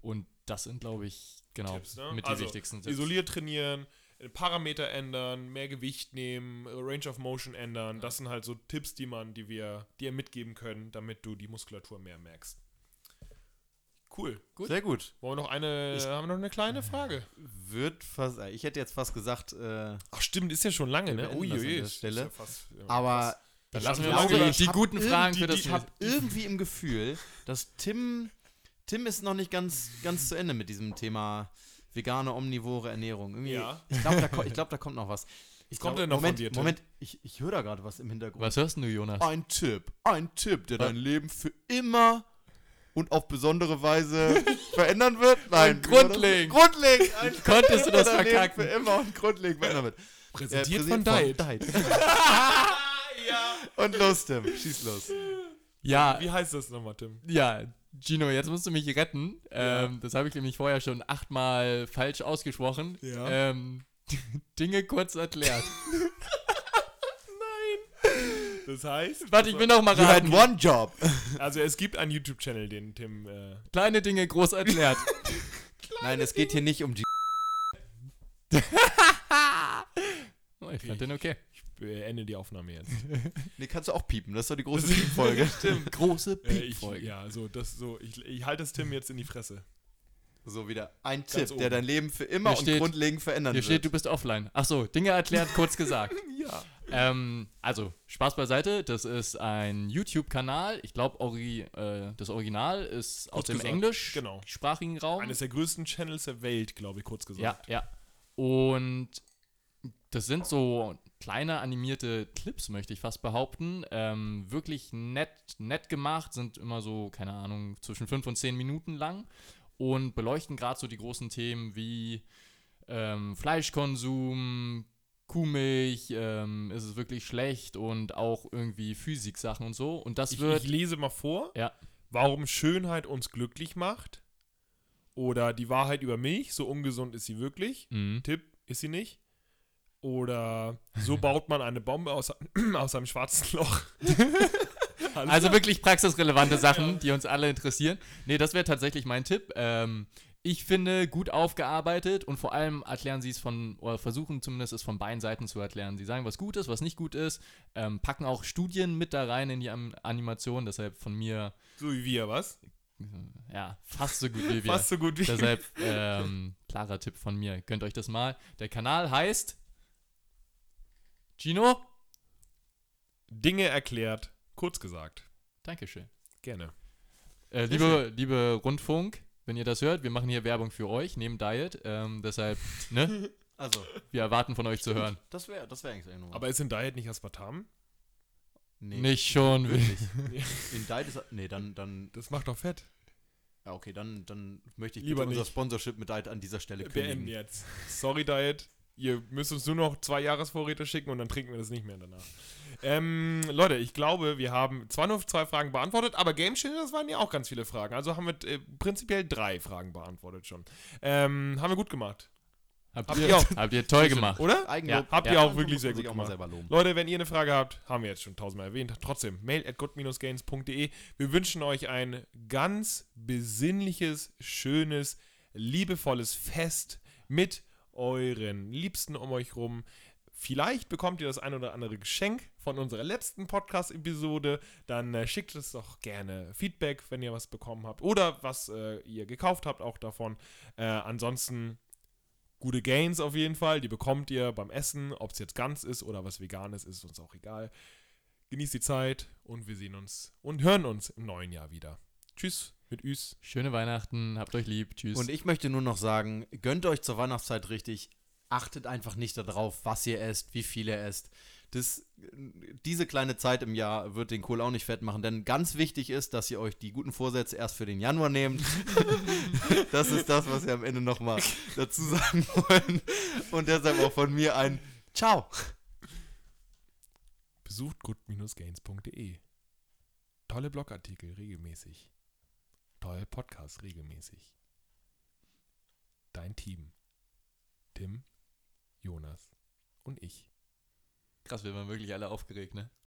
Und das sind, glaube ich, genau, Tipps, ne? mit Also, die wichtigsten Tipps. Isoliert trainieren, Parameter ändern, mehr Gewicht nehmen, äh, Range of Motion ändern. Das sind halt so Tipps, die man, die wir dir mitgeben können, damit du die Muskulatur mehr merkst. Cool. Gut. Sehr gut. Wollen wir noch eine, Ich- haben wir noch eine kleine Frage? Wird fast, ich hätte jetzt fast gesagt, äh, Ach stimmt, ist ja schon lange, ne? beenden das an Uiui, der ist- Stelle. Ist ja fast, ja, aber fast. Dann Ich lassen wir glaube, mal die, ich die hab guten Fragen irgendwie- für das Ich habe irgendwie im Gefühl, dass Tim, Tim ist noch nicht ganz, ganz zu Ende mit diesem Thema vegane, omnivore Ernährung. Irgendwie, Ja. Ich glaube, da, ich glaub, da kommt noch was. Ich Was kommt glaub- denn noch von Moment, dir, Tim? Moment, ich, ich höre da gerade was im Hintergrund. Was hörst du, Jonas? Ein Tipp, ein Tipp, der Was? dein Leben für immer und auf besondere Weise verändern wird? Nein. Grundlegend. Grundlegend. Konntest du das Leben verkacken? Für immer und grundlegend verändern wird. Präsentiert Äh, von Diet. ja. Und los, Tim. Schieß los. Ja, Wie heißt das nochmal, Tim? ja, Gino, jetzt musst du mich retten. Ja. Ähm, das habe ich nämlich vorher schon achtmal falsch ausgesprochen. Ja. Ähm, Dinge kurz erklärt. Das heißt, Warte, ich will noch mal You had one job. also es gibt einen YouTube-Channel, den Tim äh, Kleine Dinge groß erklärt. Nein, es geht hier nicht um die. Oh, ich fand den okay. Ich beende die Aufnahme jetzt. Nee, kannst du auch piepen. Das ist doch die große Piepfolge. Stimmt. Große äh, ich, Piepfolge. ja, so, das, so, ich, ich halte das Tim jetzt in die Fresse. So wieder ein Ganz Tipp, der oben. dein Leben für immer Hier und steht- grundlegend verändern Hier wird. steht, du bist offline. Ach so, Dinge erklärt, kurz gesagt. Ja. Ähm, also, Spaß beiseite. Das ist ein YouTube-Kanal. Ich glaube, Ori äh, das Original ist aus Kurz dem gesagt, englischsprachigen Raum. Eines der größten Channels der Welt, glaube ich, kurz gesagt. Ja, ja. Und das sind so kleine animierte Clips, möchte ich fast behaupten. Ähm, wirklich nett, nett gemacht, sind immer so, keine Ahnung, zwischen 5 und 10 Minuten lang und beleuchten gerade so die großen Themen wie ähm, Fleischkonsum, Kuhmilch, ähm, ist es wirklich schlecht und auch irgendwie Physiksachen und so. Und das Ich, wird. ich lese mal vor, Ja. warum Schönheit uns glücklich macht. Oder die Wahrheit über Milch, so ungesund ist sie wirklich. Mhm. Tipp, ist sie nicht. Oder so baut man eine Bombe aus, aus einem schwarzen Loch. Also wirklich praxisrelevante Sachen, die uns alle interessieren. Nee, das wäre tatsächlich mein Tipp. Ähm, ich finde, gut aufgearbeitet und vor allem erklären sie es von, oder versuchen zumindest es von beiden Seiten zu erklären. Sie sagen, was gut ist, was nicht gut ist, ähm, packen auch Studien mit da rein in die Am Animation, deshalb von mir, so wie wir, was? ja, fast so gut wie wir. Fast so gut wie Deshalb, ähm, klarer Tipp von mir. Gönnt euch das mal. Der Kanal heißt Gino? Dinge erklärt, kurz gesagt. Dankeschön. Gerne. Äh, liebe, liebe Rundfunk, wenn ihr das hört, wir machen hier Werbung für euch, neben Diet. Ähm, deshalb, ne? Also, Wir erwarten von euch zu hören. das wäre das wär eigentlich irgendwo. Aber ist in Diet nicht Aspartam? nee, Nicht schon. wirklich. In Diet ist. Nee, dann, dann. Das macht doch fett. Ja, okay, dann, dann möchte ich Lieber bitte unser nicht. Sponsorship mit Diet an dieser Stelle Beenden kündigen. jetzt. Sorry, Diet. Ihr müsst uns nur noch zwei Jahresvorräte schicken und dann trinken wir das nicht mehr danach. Ähm, Leute, ich glaube, wir haben zwar nur zwei Fragen beantwortet, aber Game Changer, das waren ja auch ganz viele Fragen. Also haben wir äh, prinzipiell drei Fragen beantwortet schon. Ähm, haben wir gut gemacht. Habt Habt ihr, ihr auch. habt ihr toll gemacht. Oder? Eigenlob. Ja, habt ihr ja. auch wirklich muss sehr gut gemacht. selber loben. Leute, wenn ihr eine Frage habt, haben wir jetzt schon tausendmal erwähnt. Trotzdem, mail at good-gains.de. Wir wünschen euch ein ganz besinnliches, schönes, liebevolles Fest mit euren Liebsten um euch rum. Vielleicht bekommt ihr das ein oder andere Geschenk von unserer letzten Podcast-Episode. Dann äh, schickt es doch gerne Feedback, wenn ihr was bekommen habt. Oder was äh, ihr gekauft habt, auch davon. Äh, ansonsten gute Gains auf jeden Fall. Die bekommt ihr beim Essen. Ob es jetzt ganz ist oder was veganes ist, ist uns auch egal. Genießt die Zeit und wir sehen uns und hören uns im neuen Jahr wieder. Tschüss mit Üs. Schöne Weihnachten, habt euch lieb, tschüss. Und ich möchte nur noch sagen, gönnt euch zur Weihnachtszeit richtig. Achtet einfach nicht darauf, was ihr esst, wie viel ihr esst. Das, diese kleine Zeit im Jahr wird den Kohl auch nicht fett machen, denn ganz wichtig ist, dass ihr euch die guten Vorsätze erst für den Januar nehmt. das ist das, was wir am Ende nochmal dazu sagen wollen. Und deshalb auch von mir ein Ciao. Besucht good-gains.de. Tolle Blogartikel regelmäßig. Tolle Podcasts regelmäßig. Dein Team. Tim, Jonas und ich. Krass, wir waren wirklich alle aufgeregt, ne?